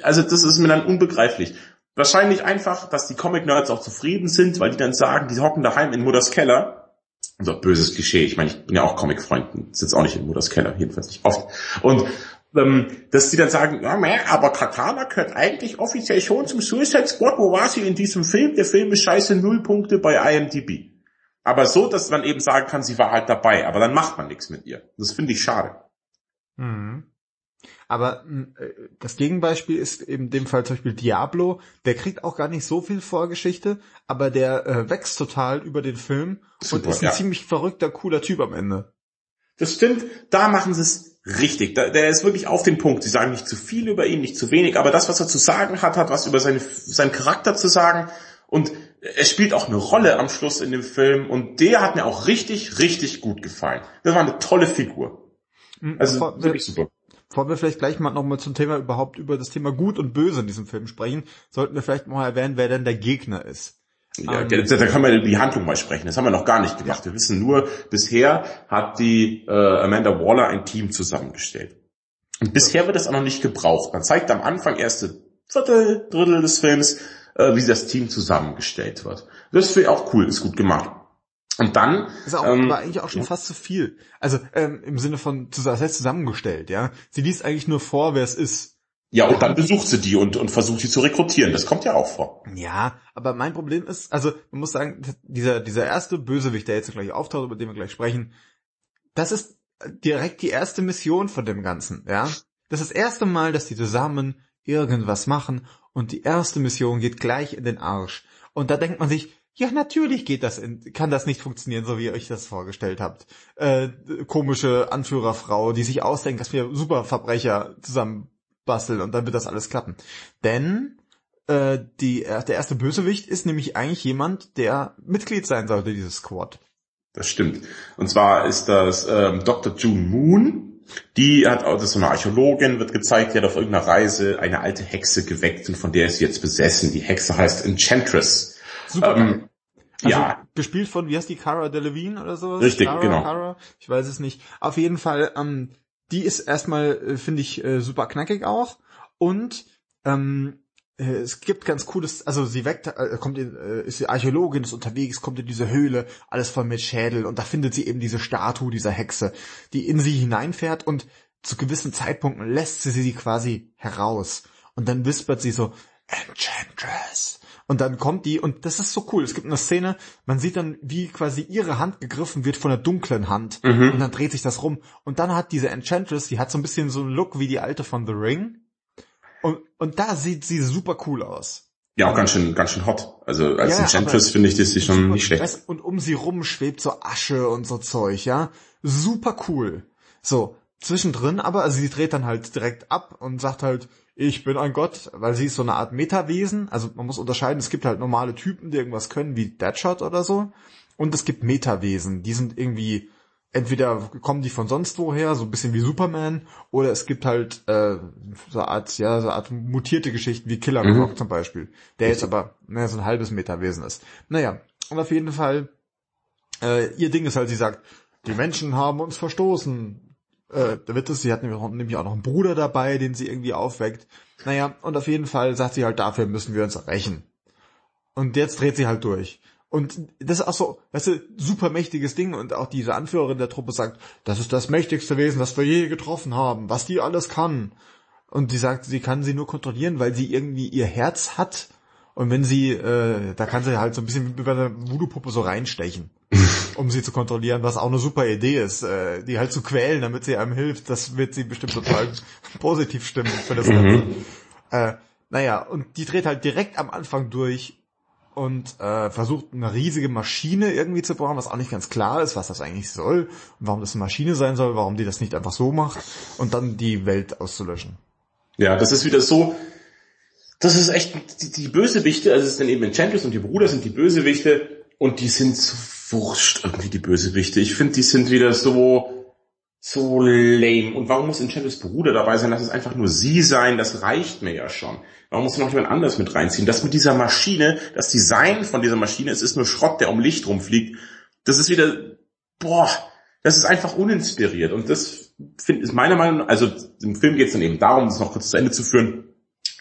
Also das ist mir dann unbegreiflich. Wahrscheinlich einfach, dass die Comic-Nerds auch zufrieden sind, weil die dann sagen, die hocken daheim in Mutters Keller. Also böses Klischee. Ich meine, ich bin ja auch Comic-Freund, sitze auch nicht in Mutters Keller, jedenfalls nicht oft. Und ähm, dass die dann sagen, ja, aber Katana gehört eigentlich offiziell schon zum Suicide Squad. Wo war sie in diesem Film? Der Film ist scheiße null Punkte bei IMDb. aber so, dass man eben sagen kann, sie war halt dabei, aber dann macht man nichts mit ihr. Das finde ich schade. Mhm. Aber äh, das Gegenbeispiel ist eben in dem Fall zum Beispiel Diablo. Der kriegt auch gar nicht so viel Vorgeschichte, aber der äh, wächst total über den Film Super, und ist ein ja. ziemlich verrückter, cooler Typ am Ende. Das stimmt, da machen sie es richtig. Da, der ist wirklich auf den Punkt. Sie sagen nicht zu viel über ihn, nicht zu wenig, aber das, was er zu sagen hat, hat was über seine, seinen Charakter zu sagen. Und er spielt auch eine Rolle am Schluss in dem Film und der hat mir auch richtig, richtig gut gefallen. Das war eine tolle Figur. Mhm, also wirklich super. Bevor wir vielleicht gleich mal nochmal zum Thema überhaupt über das Thema Gut und Böse in diesem Film sprechen, sollten wir vielleicht mal erwähnen, wer denn der Gegner ist. Ja, ähm, da kann man die Handlung mal sprechen. Das haben wir noch gar nicht gemacht. Wir wissen nur, bisher hat die äh, Amanda Waller ein Team zusammengestellt. Und bisher wird das auch noch nicht gebraucht. Man zeigt am Anfang erste Viertel, Drittel des Films, äh, wie das Team zusammengestellt wird. Das finde ich auch cool, ist gut gemacht. Und dann ist auch ähm, aber eigentlich auch schon ja. fast zu viel. Also ähm, im Sinne von das heißt zusammengestellt, ja. Sie liest eigentlich nur vor, wer es ist. Ja, und dann besucht sie die und, und versucht sie zu rekrutieren. Das kommt ja auch vor. Ja, aber mein Problem ist, also man muss sagen, dieser, dieser erste Bösewicht, der jetzt gleich auftaucht, über den wir gleich sprechen, das ist direkt die erste Mission von dem Ganzen, ja. Das ist das erste Mal, dass die zusammen irgendwas machen und die erste Mission geht gleich in den Arsch. Und da denkt man sich, ja, natürlich geht das, in, kann das nicht funktionieren, so wie ihr euch das vorgestellt habt. Äh, komische Anführerfrau, die sich ausdenkt, dass wir Superverbrecher zusammen basteln und dann wird das alles klappen. Denn äh, die, der erste Bösewicht ist nämlich eigentlich jemand, der Mitglied sein sollte, dieses Squad. Das stimmt. Und zwar ist das ähm, Dr. June Moon. Die hat, das ist so eine Archäologin, wird gezeigt, die hat auf irgendeiner Reise eine alte Hexe geweckt und von der ist sie jetzt besessen. Die Hexe heißt Enchantress. Super. Ähm, also, ja. Gespielt von, wie heißt die, Cara Delevingne oder sowas? Richtig, Cara, genau. Cara? Ich weiß es nicht. Auf jeden Fall, ähm, die ist erstmal, äh, finde ich, äh, super knackig auch. Und ähm, äh, es gibt ganz cooles, also sie weckt, äh, kommt in, äh, ist die Archäologin, ist unterwegs, kommt in diese Höhle, alles voll mit Schädel und da findet sie eben diese Statue dieser Hexe, die in sie hineinfährt und zu gewissen Zeitpunkten lässt sie sie quasi heraus. Und dann wispert sie so, Enchantress. Und dann kommt die, und das ist so cool. Es gibt eine Szene, man sieht dann, wie quasi ihre Hand gegriffen wird von der dunklen Hand. Mhm. Und dann dreht sich das rum. Und dann hat diese Enchantress, die hat so ein bisschen so einen Look wie die alte von The Ring. Und, und da sieht sie super cool aus. Ja, auch ganz schön, ganz schön hot. Also als ja, Enchantress finde ich, sie schon nicht schlecht. Und um sie rum schwebt so Asche und so Zeug, ja. Super cool. So, zwischendrin aber, also sie dreht dann halt direkt ab und sagt halt, ich bin ein Gott, weil sie ist so eine Art Metawesen. Also man muss unterscheiden, es gibt halt normale Typen, die irgendwas können, wie Deadshot oder so. Und es gibt Metawesen, die sind irgendwie, entweder kommen die von sonst woher, so ein bisschen wie Superman, oder es gibt halt äh, so eine Art, ja, so eine Art mutierte Geschichten wie Killer mhm. Croc zum Beispiel, der jetzt aber naja, so ein halbes Metawesen ist. Naja, und auf jeden Fall, äh, ihr Ding ist halt, sie sagt, die Menschen haben uns verstoßen, äh, wird es, sie hat nämlich auch noch einen Bruder dabei, den sie irgendwie aufweckt. Naja, und auf jeden Fall sagt sie halt, dafür müssen wir uns rächen. Und jetzt dreht sie halt durch. Und das ist auch so, weißt du, super mächtiges Ding und auch diese Anführerin der Truppe sagt, das ist das mächtigste Wesen, das wir je getroffen haben, was die alles kann. Und die sagt, sie kann sie nur kontrollieren, weil sie irgendwie ihr Herz hat. Und wenn sie, äh, da kann sie halt so ein bisschen wie bei einer Voodoo-Puppe so reinstechen um sie zu kontrollieren, was auch eine super Idee ist, äh, die halt zu quälen, damit sie einem hilft. Das wird sie bestimmt total [laughs] positiv stimmen für das Ganze. Mhm. Äh, naja, und die dreht halt direkt am Anfang durch und äh, versucht eine riesige Maschine irgendwie zu bauen, was auch nicht ganz klar ist, was das eigentlich soll und warum das eine Maschine sein soll, warum die das nicht einfach so macht und dann die Welt auszulöschen. Ja, das ist wieder so, das ist echt, die, die Bösewichte, also es sind eben Enchantress und die Bruder sind die Bösewichte und die sind so wurscht irgendwie die Bösewichte. Ich finde, die sind wieder so, so lame. Und warum muss Enchantress Bruder dabei sein? Lass es einfach nur sie sein. Das reicht mir ja schon. Warum muss noch jemand anders mit reinziehen? Das mit dieser Maschine, das Design von dieser Maschine, es ist nur Schrott, der um Licht rumfliegt. Das ist wieder, boah, das ist einfach uninspiriert. Und das find, ist meiner Meinung nach, also im Film geht es dann eben darum, das noch kurz zu Ende zu führen.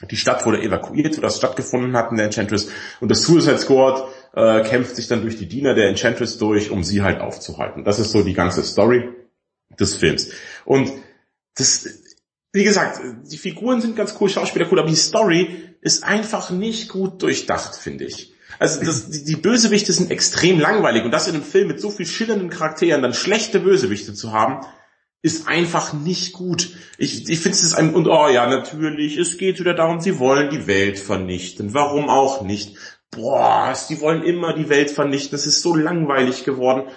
Die Stadt wurde evakuiert, wo das stattgefunden hat in der Enchantress. Und das Suicide Squad äh, kämpft sich dann durch die Diener der Enchantress durch, um sie halt aufzuhalten. Das ist so die ganze Story des Films. Und das, wie gesagt, die Figuren sind ganz cool, Schauspieler cool, aber die Story ist einfach nicht gut durchdacht, finde ich. Also das, die, die Bösewichte sind extrem langweilig und das in einem Film mit so viel schillernden Charakteren dann schlechte Bösewichte zu haben, ist einfach nicht gut. Ich, ich finde es ein, und oh ja, natürlich, es geht wieder darum, sie wollen die Welt vernichten. Warum auch nicht? Boah, sie wollen immer die Welt vernichten. Das ist so langweilig geworden.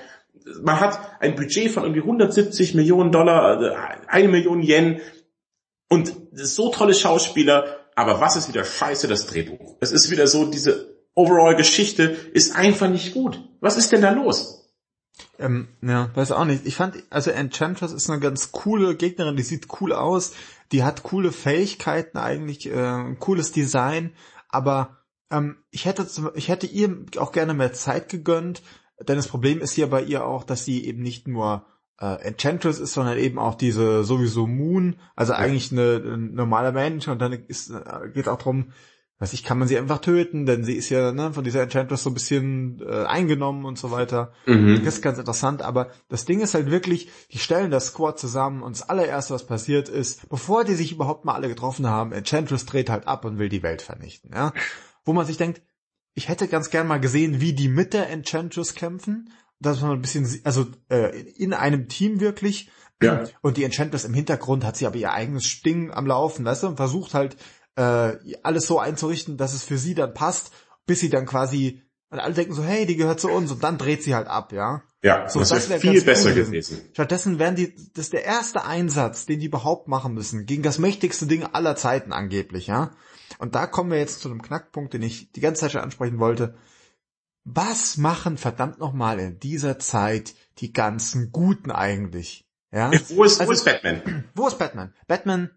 Man hat ein Budget von irgendwie 170 Millionen Dollar, äh, eine Million Yen und so tolle Schauspieler, aber was ist wieder scheiße, das Drehbuch. Es ist wieder so, diese Overall-Geschichte ist einfach nicht gut. Was ist denn da los? Ähm, ja, weiß auch nicht. Ich fand, also Enchantress ist eine ganz coole Gegnerin, die sieht cool aus, die hat coole Fähigkeiten eigentlich, äh, cooles Design, aber ähm, ich hätte ich hätte ihr auch gerne mehr Zeit gegönnt, denn das Problem ist hier bei ihr auch, dass sie eben nicht nur äh, Enchantress ist, sondern eben auch diese sowieso Moon, also eigentlich eine, ein normaler Mensch und dann ist, äh, geht auch darum, weiß ich, kann man sie einfach töten, denn sie ist ja ne, von dieser Enchantress so ein bisschen äh, eingenommen und so weiter. Mhm. Das ist ganz interessant, aber das Ding ist halt wirklich, die stellen das Squad zusammen und das allererste, was passiert ist, bevor die sich überhaupt mal alle getroffen haben, Enchantress dreht halt ab und will die Welt vernichten, ja. Wo man sich denkt, ich hätte ganz gern mal gesehen, wie die mit der Enchantress kämpfen, dass man ein bisschen, also äh, in einem Team wirklich. Ja. Und die Enchantress im Hintergrund hat sie aber ihr eigenes Sting am Laufen, weißt du, und versucht halt äh, alles so einzurichten, dass es für sie dann passt, bis sie dann quasi und alle denken so, hey, die gehört zu uns und dann dreht sie halt ab, ja. Ja, so, das, das wäre viel besser cool gewesen. Stattdessen wären die, das ist der erste Einsatz, den die überhaupt machen müssen, gegen das mächtigste Ding aller Zeiten angeblich, ja. Und da kommen wir jetzt zu einem Knackpunkt, den ich die ganze Zeit schon ansprechen wollte. Was machen verdammt nochmal in dieser Zeit die ganzen Guten eigentlich? Ja? Wo ist, also, wo ist Batman? [clears throat] Wo ist Batman? Batman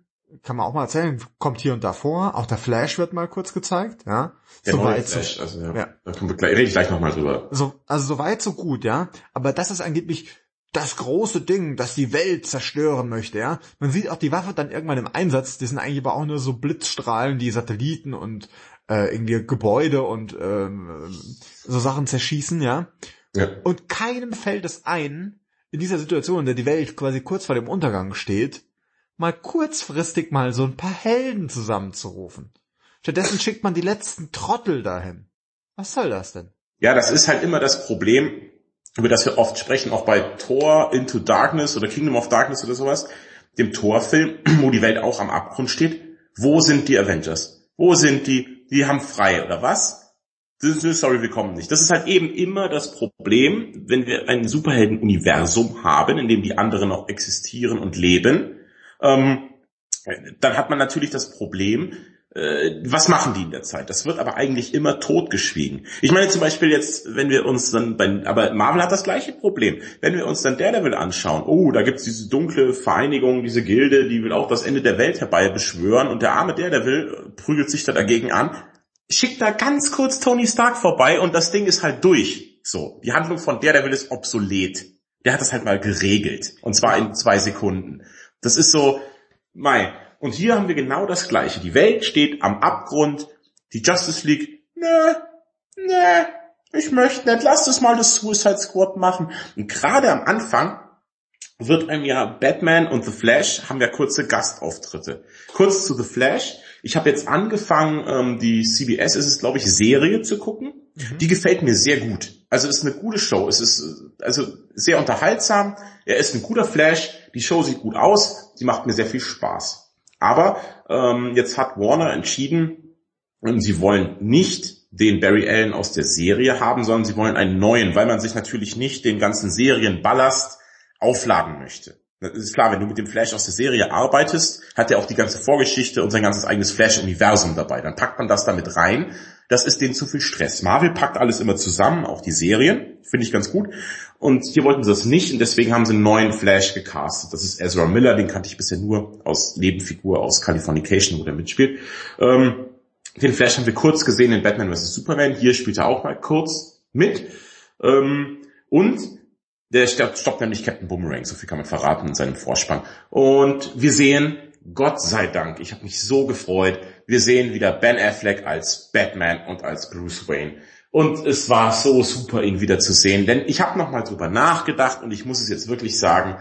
kann man auch mal erzählen, kommt hier und da vor. Auch der Flash wird mal kurz gezeigt, ja. Der so weit Flash, so, also ja, ja. da kommen wir gleich, rede ich gleich nochmal drüber. So, also so weit, so gut, ja. Aber das ist angeblich das große Ding, das die Welt zerstören möchte, ja. Man sieht auch die Waffe dann irgendwann im Einsatz, die sind eigentlich aber auch nur so Blitzstrahlen, die Satelliten und äh, irgendwie Gebäude und ähm, so Sachen zerschießen, ja. ja. Und keinem fällt es ein, in dieser Situation, in der die Welt quasi kurz vor dem Untergang steht, mal kurzfristig mal so ein paar Helden zusammenzurufen. Stattdessen schickt man die letzten Trottel dahin. Was soll das denn? Ja, das ist halt immer das Problem, über das wir oft sprechen, auch bei Thor Into Darkness oder Kingdom of Darkness oder sowas, dem Thor-Film, [clears throat] wo die Welt auch am Abgrund steht. Wo sind die Avengers? Wo sind die? Die haben frei oder was? Sorry, wir kommen nicht. Das ist halt eben immer das Problem, wenn wir ein Superhelden-Universum haben, in dem die anderen noch existieren und leben ähm, dann hat man natürlich das Problem, was machen die in der Zeit? Das wird aber eigentlich immer totgeschwiegen. Ich meine zum Beispiel jetzt, wenn wir uns dann bei, aber Marvel hat das gleiche Problem. Wenn wir uns dann Daredevil anschauen, oh, da gibt's diese dunkle Vereinigung, diese Gilde, die will auch das Ende der Welt herbei beschwören und der arme Daredevil prügelt sich da dagegen an. Schickt da ganz kurz Tony Stark vorbei und das Ding ist halt durch. So, die Handlung von Daredevil ist obsolet. Der hat das halt mal geregelt. Und zwar in zwei Sekunden. Das ist so, mei. Und hier haben wir genau das Gleiche. Die Welt steht am Abgrund. Die Justice League, ne, ne, ich möchte nicht, lass das mal das Suicide Squad machen. Und gerade am Anfang wird einem ja Batman und The Flash haben ja kurze Gastauftritte. Kurz zu The Flash. Ich habe jetzt angefangen, ähm, die CBS ist es, glaube ich, Serie zu gucken. Mhm. Die gefällt mir sehr gut. Also es ist eine gute Show. Es ist also sehr unterhaltsam. Er ist ein guter Flash. Die Show sieht gut aus. Sie macht mir sehr viel Spaß. Aber ähm, jetzt hat Warner entschieden, ähm, sie wollen nicht den Barry Allen aus der Serie haben, sondern sie wollen einen neuen, weil man sich natürlich nicht den ganzen Serienballast aufladen möchte. Das ist klar, wenn du mit dem Flash aus der Serie arbeitest, hat er auch die ganze Vorgeschichte und sein ganzes eigenes Flash-Universum dabei. Dann packt man das damit rein. Das ist denen zu viel Stress. Marvel packt alles immer zusammen, auch die Serien. Finde ich ganz gut. Und hier wollten sie das nicht und deswegen haben sie einen neuen Flash gecastet. Das ist Ezra Miller, den kannte ich bisher nur aus Nebenfigur aus Californication, wo der mitspielt. Ähm, den Flash haben wir kurz gesehen in Batman vs. Superman. Hier spielt er auch mal kurz mit. Ähm, und der stoppt nämlich Captain Boomerang, so viel kann man verraten in seinem Vorspann. Und wir sehen, Gott sei Dank, ich habe mich so gefreut, wir sehen wieder Ben Affleck als Batman und als Bruce Wayne. Und es war so super, ihn wieder zu sehen, denn ich habe nochmal drüber nachgedacht und ich muss es jetzt wirklich sagen,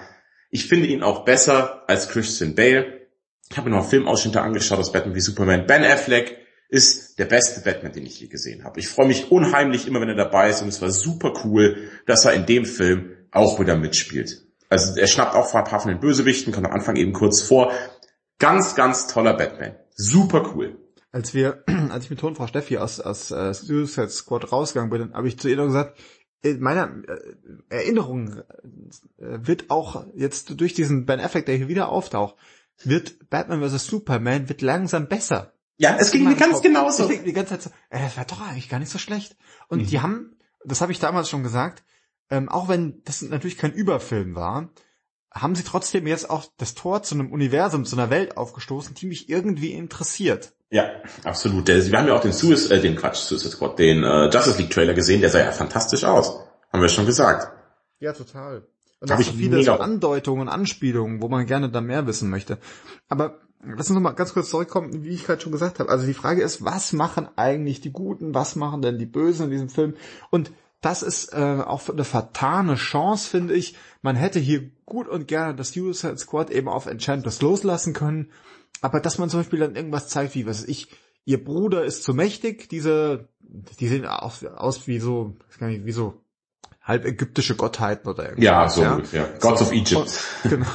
ich finde ihn auch besser als Christian Bale. Ich habe mir noch Filmausschnitte angeschaut aus Batman wie Superman. Ben Affleck ist der beste Batman, den ich je gesehen habe. Ich freue mich unheimlich immer, wenn er dabei ist und es war super cool, dass er in dem Film auch wieder mitspielt. Also er schnappt auch ein paar von den Bösewichten, kommt am Anfang eben kurz vor. Ganz, ganz toller Batman. Super cool. Als wir, [clears throat] als ich mit Tonfrau Steffi aus, aus äh, Suicide Squad rausgegangen bin, habe ich zu ihr noch gesagt, in meiner äh, Erinnerung äh, wird auch jetzt durch diesen Ben Affleck, der hier wieder auftaucht, wird Batman vs. Superman wird langsam besser. Ja, es ging mir ganz genauso. Die ganze Zeit so, äh, das war doch eigentlich gar nicht so schlecht. Und mhm. die haben, das habe ich damals schon gesagt, ähm, auch wenn das natürlich kein Überfilm war, haben sie trotzdem jetzt auch das Tor zu einem Universum, zu einer Welt aufgestoßen, die mich irgendwie interessiert. Ja, absolut. wir haben ja auch den Suicide, äh, den Quatsch, Suicide Squad, den äh, Justice League Trailer gesehen, der sah ja fantastisch aus. Haben wir schon gesagt. Ja, total. Und da so viele so Andeutungen, Anspielungen, wo man gerne da mehr wissen möchte. Aber lass uns noch mal ganz kurz zurückkommen, wie ich gerade schon gesagt habe. Also die Frage ist, was machen eigentlich die Guten, was machen denn die Bösen in diesem Film? Und das ist äh, auch eine vertane Chance, finde ich. Man hätte hier gut und gerne das Suicide Squad eben auf Enchantress loslassen können. Aber dass man zum Beispiel dann irgendwas zeigt, wie, was ich, ihr Bruder ist zu mächtig, diese, die sehen aus, aus wie so, gar nicht, wie so halb ägyptische Gottheiten oder irgendwas. Ja, so, ja. ja. Gods so, of Egypt. Und, genau.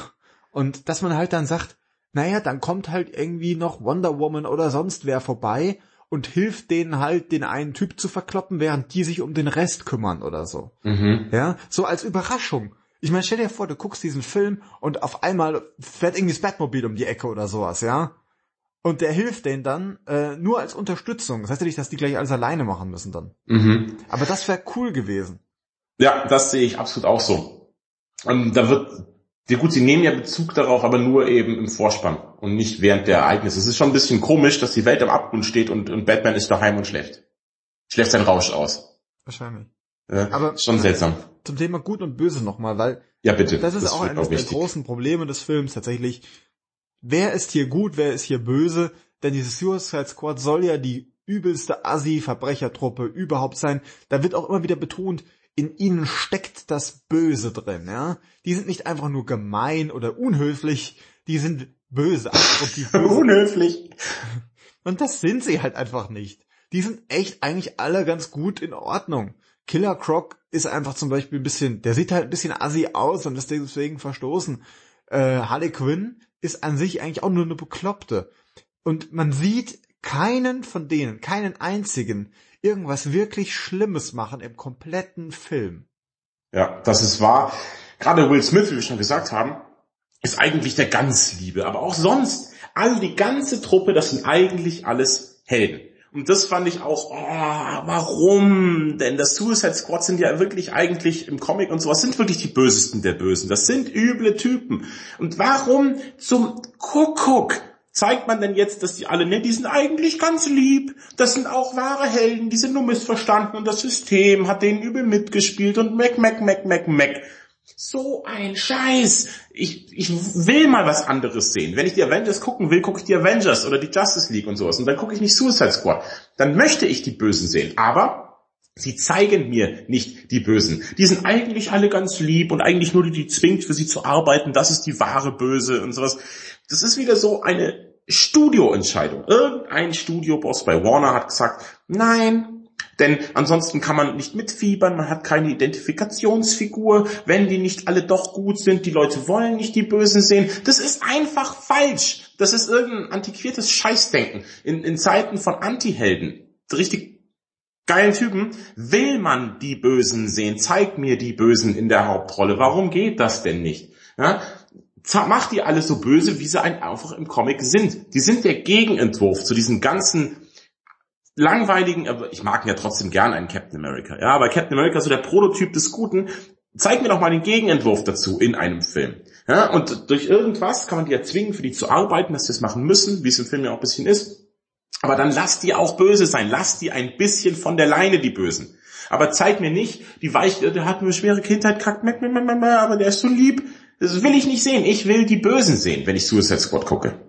Und dass man halt dann sagt, naja, dann kommt halt irgendwie noch Wonder Woman oder sonst wer vorbei und hilft denen halt, den einen Typ zu verkloppen, während die sich um den Rest kümmern oder so. Mhm. Ja, so als Überraschung. Ich meine, stell dir vor, du guckst diesen Film und auf einmal fährt irgendwie das Batmobil um die Ecke oder sowas, ja? Und der hilft denen dann äh, nur als Unterstützung. Das heißt ja nicht, dass die gleich alles alleine machen müssen dann. Mhm. Aber das wäre cool gewesen. Ja, das sehe ich absolut auch so. Und da wird, ja gut, sie nehmen ja Bezug darauf, aber nur eben im Vorspann und nicht während der Ereignisse. Es ist schon ein bisschen komisch, dass die Welt am Abgrund steht und, und Batman ist daheim und schläft. Schläft sein Rausch aus. Wahrscheinlich. Ja, aber schon seltsam. Zum Thema Gut und Böse nochmal, weil ja bitte. Das ist das auch eines der großen Probleme des Films tatsächlich. Wer ist hier gut, wer ist hier böse? Denn diese Suicide Squad soll ja die übelste Assi-Verbrechertruppe überhaupt sein. Da wird auch immer wieder betont, in ihnen steckt das Böse drin, ja. Die sind nicht einfach nur gemein oder unhöflich, die sind böse. Und die [laughs] böse. unhöflich. Und das sind sie halt einfach nicht. Die sind echt eigentlich alle ganz gut in Ordnung. Killer Croc ist einfach zum Beispiel ein bisschen, der sieht halt ein bisschen assi aus und ist deswegen verstoßen. Äh, Harley Quinn ist an sich eigentlich auch nur eine Bekloppte. Und man sieht keinen von denen, keinen einzigen, irgendwas wirklich Schlimmes machen im kompletten Film. Ja, das ist wahr. Gerade Will Smith, wie wir schon gesagt haben, ist eigentlich der ganz Liebe. Aber auch sonst, all die ganze Truppe, das sind eigentlich alles Helden. Und das fand ich auch, oh, warum? Denn das Suicide Squad sind ja wirklich eigentlich im Comic und sowas sind wirklich die Bösesten der Bösen. Das sind üble Typen. Und warum zum Kuckuck zeigt man denn jetzt, dass die alle, ne, die sind eigentlich ganz lieb, das sind auch wahre Helden, die sind nur missverstanden und das System hat denen übel mitgespielt und meck, meck, meck, meck, meck. So ein Scheiß. Ich, ich will mal was anderes sehen. Wenn ich die Avengers gucken will, gucke ich die Avengers oder die Justice League und sowas. Und dann gucke ich nicht Suicide Squad. Dann möchte ich die Bösen sehen. Aber sie zeigen mir nicht die Bösen. Die sind eigentlich alle ganz lieb und eigentlich nur die, die zwingt, für sie zu arbeiten. Das ist die wahre Böse und sowas. Das ist wieder so eine Studioentscheidung. Irgendein Studioboss bei Warner hat gesagt, nein, denn ansonsten kann man nicht mitfiebern, man hat keine Identifikationsfigur, wenn die nicht alle doch gut sind, die Leute wollen nicht die Bösen sehen. Das ist einfach falsch. Das ist irgendein antiquiertes Scheißdenken. In, in Zeiten von Antihelden, richtig geilen Typen, will man die Bösen sehen. Zeig mir die Bösen in der Hauptrolle. Warum geht das denn nicht? Ja? macht die alle so böse, wie sie einfach im Comic sind. Die sind der Gegenentwurf zu diesen ganzen langweiligen, aber ich mag ja trotzdem gern einen Captain America. Ja, aber Captain America ist so der Prototyp des Guten. Zeig mir doch mal den Gegenentwurf dazu in einem Film. Ja, und durch irgendwas kann man die ja zwingen, für die zu arbeiten, dass sie das machen müssen, wie es im Film ja auch ein bisschen ist. Aber dann lass die auch böse sein. Lass die ein bisschen von der Leine, die Bösen. Aber zeig mir nicht, die Weich, der hat eine schwere Kindheit, kackt, aber der ist so lieb. Das will ich nicht sehen. Ich will die Bösen sehen, wenn ich Suicide Squad gucke.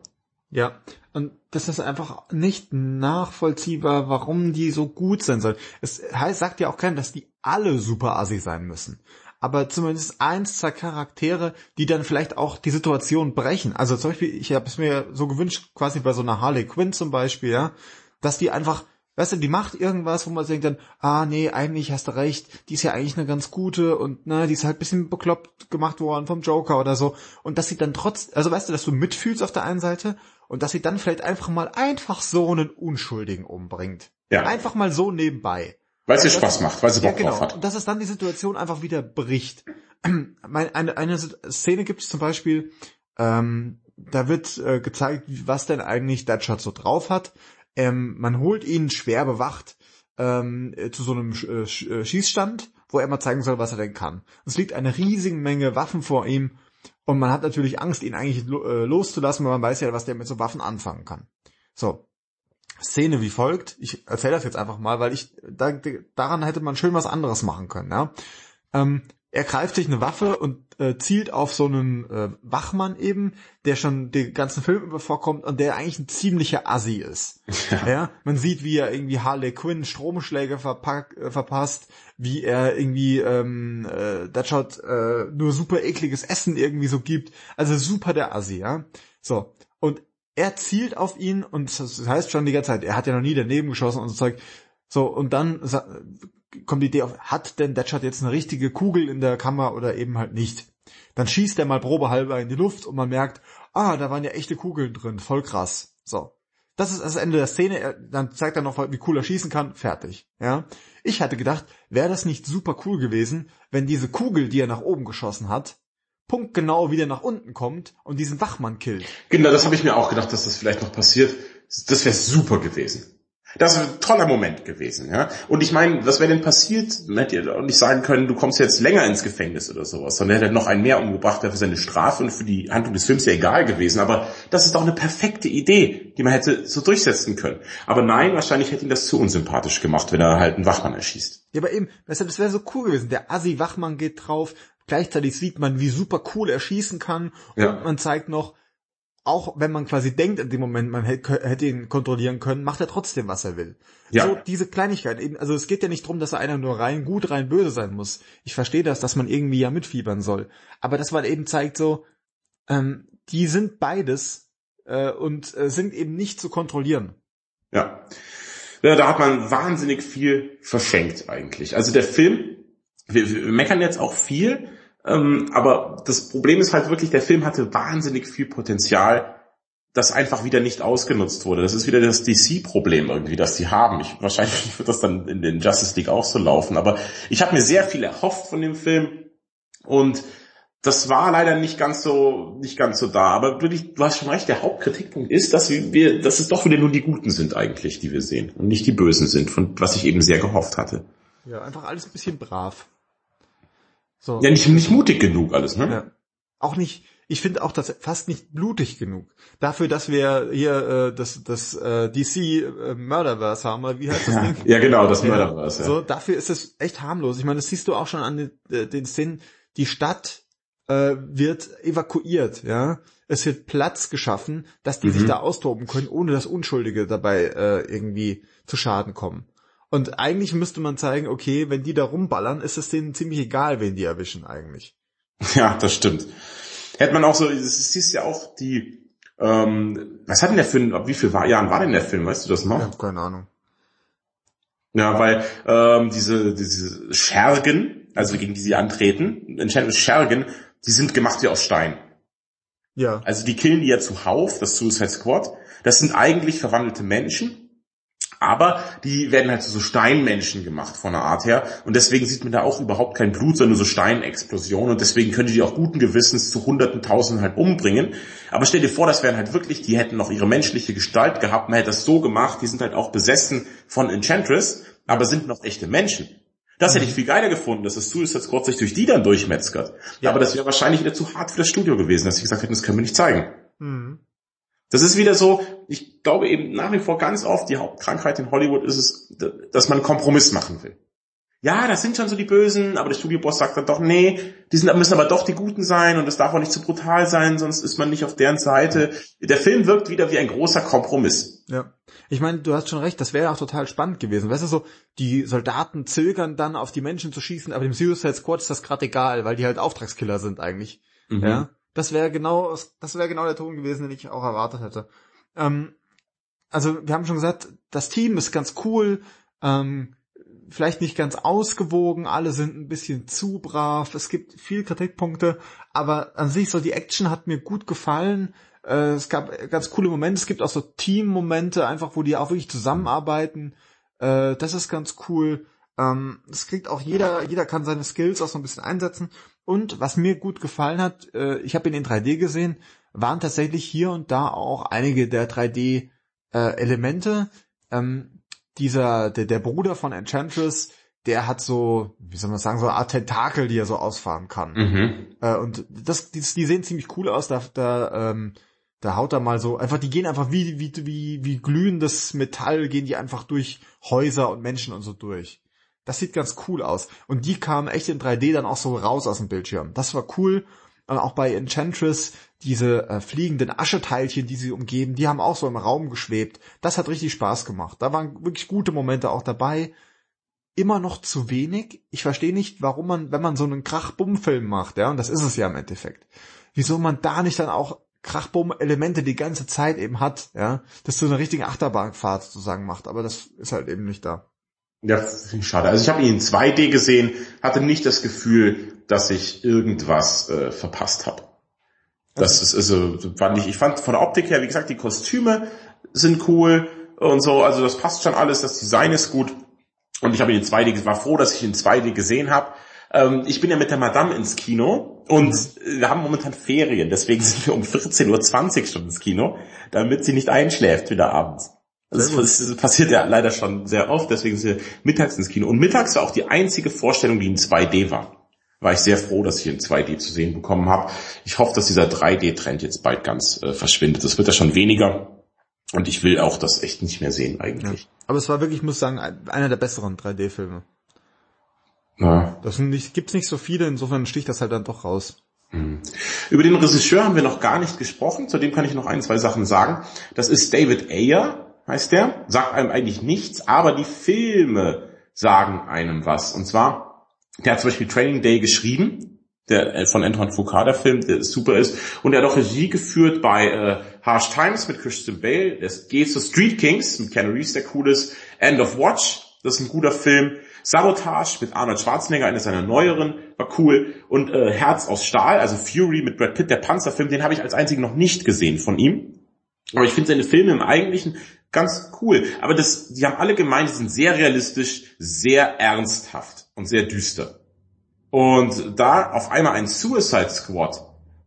Ja, und das ist einfach nicht nachvollziehbar, warum die so gut sein sollen. Es heißt, sagt ja auch keiner, dass die alle super assi sein müssen. Aber zumindest eins, zwei Charaktere, die dann vielleicht auch die Situation brechen. Also zum Beispiel, ich habe es mir so gewünscht, quasi bei so einer Harley Quinn zum Beispiel, ja, dass die einfach Weißt du, die macht irgendwas, wo man denkt dann, ah nee, eigentlich hast du recht, die ist ja eigentlich eine ganz gute und ne, die ist halt bisschen bekloppt gemacht worden vom Joker oder so. Und dass sie dann trotz, also weißt du, dass du mitfühlst auf der einen Seite und dass sie dann vielleicht einfach mal einfach so einen Unschuldigen umbringt. Ja. Einfach mal so nebenbei. Weil es ihr Spaß macht, weil sie Bock Ja, genau. drauf hat. Und dass es dann die Situation einfach wieder bricht. [clears throat] Eine, eine Szene gibt es zum Beispiel, ähm, da wird äh, gezeigt, was denn eigentlich Deadshot so drauf hat. Ähm, man holt ihn schwer bewacht ähm, äh, zu so einem äh, äh, Schießstand, wo er mal zeigen soll, was er denn kann. Es liegt eine riesige Menge Waffen vor ihm und man hat natürlich Angst, ihn eigentlich lo äh, loszulassen, weil man weiß ja, was der mit so Waffen anfangen kann. So, Szene wie folgt. Ich erzähle das jetzt einfach mal, weil ich da, daran hätte man schön was anderes machen können. Ja? Ähm, er greift sich eine Waffe und äh, zielt auf so einen äh, Wachmann eben, der schon den ganzen Film über vorkommt und der eigentlich ein ziemlicher Assi ist. Ja. man sieht, wie er irgendwie Harley Quinn Stromschläge verpack, äh, verpasst, wie er irgendwie ähm, äh, Deadshot äh, nur super ekliges Essen irgendwie so gibt. Also super der Assi, ja. So. Er zielt auf ihn und das heißt schon die ganze Zeit, er hat ja noch nie daneben geschossen und so Zeug. So, und dann kommt die Idee auf, hat denn Deadshot jetzt eine richtige Kugel in der Kammer oder eben halt nicht? Dann schießt er mal probehalber in die Luft und man merkt, ah, da waren ja echte Kugeln drin, voll krass. So. Das ist das Ende der Szene, er, dann zeigt er noch, wie cool er schießen kann, fertig. Ja. Ich hatte gedacht, wäre das nicht super cool gewesen, wenn diese Kugel, die er nach oben geschossen hat, punktgenau wieder nach unten kommt und diesen Wachmann killt. Genau, das habe ich mir auch gedacht, dass das vielleicht noch passiert. Das wäre super gewesen. Das wäre ein toller Moment gewesen, ja. Und ich meine, was wäre denn passiert? Man hätte auch nicht sagen können, du kommst jetzt länger ins Gefängnis oder sowas, sondern er hätte noch einen mehr umgebracht, wäre für seine Strafe und für die Handlung des Films ja egal gewesen. Aber das ist doch eine perfekte Idee, die man hätte so durchsetzen können. Aber nein, wahrscheinlich hätte ihn das zu unsympathisch gemacht, wenn er halt einen Wachmann erschießt. Ja, aber eben, das wäre so cool gewesen. Der Assi-Wachmann geht drauf, gleichzeitig sieht man, wie super cool er schießen kann und Ja. man zeigt noch, auch wenn man quasi denkt in dem Moment, man hätte, ihn kontrollieren können, macht er trotzdem, was er will. Ja. So diese Kleinigkeit. Also es geht ja nicht drum, dass er einer nur rein gut, rein böse sein muss. Ich verstehe das, dass man irgendwie ja mitfiebern soll. Aber dass man eben zeigt so, ähm, die sind beides äh, und äh, sind eben nicht zu kontrollieren. Ja. ja. Da hat man wahnsinnig viel verschenkt eigentlich. Also der Film, wir, wir meckern jetzt auch viel, ähm, aber das Problem ist halt wirklich, der Film hatte wahnsinnig viel Potenzial, das einfach wieder nicht ausgenutzt wurde. Das ist wieder das DC-Problem irgendwie, das die haben. Ich, wahrscheinlich [laughs] wird das dann in den Justice League auch so laufen. Aber ich habe mir sehr viel erhofft von dem Film und das war leider nicht ganz so nicht ganz so da. Aber wirklich, du hast schon recht. Der Hauptkritikpunkt ist, dass wir, dass es doch wieder nur die Guten sind eigentlich, die wir sehen und nicht die Bösen sind, von was ich eben sehr gehofft hatte. Ja, einfach alles ein bisschen brav. So. Ja, nicht nicht mutig genug alles, ne? Ja. Auch nicht, ich finde auch das fast nicht blutig genug. Dafür, dass wir hier äh, das, das äh, DC äh, Murderverse haben, oder wie heißt das Ding? Ja, genau, das Ja. Mörderverse. Ja. So, dafür ist es echt harmlos. Ich meine, das siehst du auch schon an den, äh, den Szenen. Die Stadt äh, wird evakuiert, ja. Es wird Platz geschaffen, dass die Mhm. sich da austoben können, ohne dass Unschuldige dabei äh, irgendwie zu Schaden kommen. Und eigentlich müsste man zeigen, okay, wenn die da rumballern, ist es denen ziemlich egal, wen die erwischen eigentlich. [laughs] Ja, das stimmt. Hätte man auch so, es ist ja auch die, ähm, was hat denn der Film, ab wie viel war, Jahren war denn der Film, weißt du das noch? Ich hab keine Ahnung. Ja, weil ähm, diese, diese Schergen, also gegen die sie antreten, Schergen, die sind gemacht wie aus Stein. Ja. Also die killen die ja zuhauf, das Suicide Squad. Das sind eigentlich verwandelte Menschen, aber die werden halt zu so Steinmenschen gemacht von der Art her. Und deswegen sieht man da auch überhaupt kein Blut, sondern nur so Steinexplosionen. Und deswegen können die die auch guten Gewissens zu hunderten, tausenden halt umbringen. Aber stell dir vor, das wären halt wirklich, die hätten noch ihre menschliche Gestalt gehabt. Man hätte das so gemacht, die sind halt auch besessen von Enchantress, aber sind noch echte Menschen. Das hätte ich viel geiler gefunden, dass das Suicide Squad sich durch die dann durchmetzgert. Ja. Aber das wäre wahrscheinlich wieder zu hart für das Studio gewesen, dass sie gesagt hätten, das können wir nicht zeigen. Mhm. Das ist wieder so, ich glaube eben nach wie vor ganz oft, die Hauptkrankheit in Hollywood ist es, dass man einen Kompromiss machen will. Ja, das sind schon so die Bösen, aber der Studioboss sagt dann doch, nee, die sind, müssen aber doch die Guten sein und es darf auch nicht zu brutal sein, sonst ist man nicht auf deren Seite. Der Film wirkt wieder wie ein großer Kompromiss. Ja. Ich meine, du hast schon recht, das wäre auch total spannend gewesen. Weißt du so, die Soldaten zögern dann auf die Menschen zu schießen, aber dem Suicide Squad ist das gerade egal, weil die halt Auftragskiller sind eigentlich. Mhm. Ja. Das wäre genau, das wäre genau der Ton gewesen, den ich auch erwartet hätte. Ähm, also wir haben schon gesagt, das Team ist ganz cool, ähm, vielleicht nicht ganz ausgewogen, alle sind ein bisschen zu brav, es gibt viel Kritikpunkte, aber an sich so die Action hat mir gut gefallen. Äh, es gab ganz coole Momente, es gibt auch so Team-Momente, einfach wo die auch wirklich zusammenarbeiten. Äh, das ist ganz cool. Ähm, kriegt auch jeder, jeder kann seine Skills auch so ein bisschen einsetzen. Und was mir gut gefallen hat, äh, ich habe ihn in 3D gesehen, waren tatsächlich hier und da auch einige der 3D äh. Ähm, dieser, der, der Bruder von Enchantress, der hat so, wie soll man sagen, so eine Art Tentakel, die er so ausfahren kann. Mhm. Äh, und das, die, die sehen ziemlich cool aus, da, da, ähm, da haut er mal so, einfach, die gehen einfach wie, wie, wie, wie glühendes Metall, gehen die einfach durch Häuser und Menschen und so durch. Das sieht ganz cool aus. Und die kamen echt in 3D dann auch so raus aus dem Bildschirm. Das war cool. Und auch bei Enchantress, diese äh, fliegenden Ascheteilchen, die sie umgeben, die haben auch so im Raum geschwebt. Das hat richtig Spaß gemacht. Da waren wirklich gute Momente auch dabei. Immer noch zu wenig. Ich verstehe nicht, warum man, wenn man so einen Krach-Bumm-Film macht, ja, und das ist es ja im Endeffekt, wieso man da nicht dann auch Krach-Bumm-Elemente die ganze Zeit eben hat, ja, dass so eine richtige Achterbahnfahrt sozusagen macht, aber das ist halt eben nicht da. Ja, finde ich schade. Also ich habe ihn in 2D gesehen, hatte nicht das Gefühl, dass ich irgendwas äh, verpasst habe. Das ist also fand ich, ich fand von der Optik her, wie gesagt, die Kostüme sind cool und so, also das passt schon alles, das Design ist gut. Und ich habe ihn in 2D, war froh, dass ich ihn in 2D gesehen habe. Ähm, ich bin ja mit der Madame ins Kino und wir haben momentan Ferien, deswegen [laughs] sind wir um 14.20 Uhr schon ins Kino, damit sie nicht einschläft wieder abends. Das, das passiert ja leider schon sehr oft, deswegen sind wir mittags ins Kino. Und mittags war auch die einzige Vorstellung, die in 2D war war ich sehr froh, dass ich in 2D zu sehen bekommen habe. Ich hoffe, dass dieser 3D-Trend jetzt bald ganz äh, verschwindet. Das wird ja schon weniger. Und ich will auch das echt nicht mehr sehen eigentlich. Ja. Aber es war wirklich, ich muss sagen, einer der besseren 3D-Filme. Ja. Das nicht, gibt's nicht so viele, insofern sticht das halt dann doch raus. Hm. Über den Regisseur haben wir noch gar nicht gesprochen, zu dem kann ich noch ein, zwei Sachen sagen. Das ist David Ayer, heißt der, sagt einem eigentlich nichts, aber die Filme sagen einem was. Und zwar der hat zum Beispiel Training Day geschrieben, der äh, von Antoine Foucault, der Film, der super ist. Und er hat auch Regie geführt bei äh, Harsh Times mit Christian Bale. Es geht zu Street Kings mit Ken Reeves, der cool ist. End of Watch, das ist ein guter Film. Sabotage mit Arnold Schwarzenegger, einer seiner neueren, war cool. Und äh, Herz aus Stahl, also Fury mit Brad Pitt, der Panzerfilm, den habe ich als einzigen noch nicht gesehen von ihm. Aber ich finde seine Filme im Eigentlichen ganz cool. Aber das, die haben alle gemeint, die sind sehr realistisch, sehr ernsthaft und sehr düster. Und da auf einmal ein Suicide Squad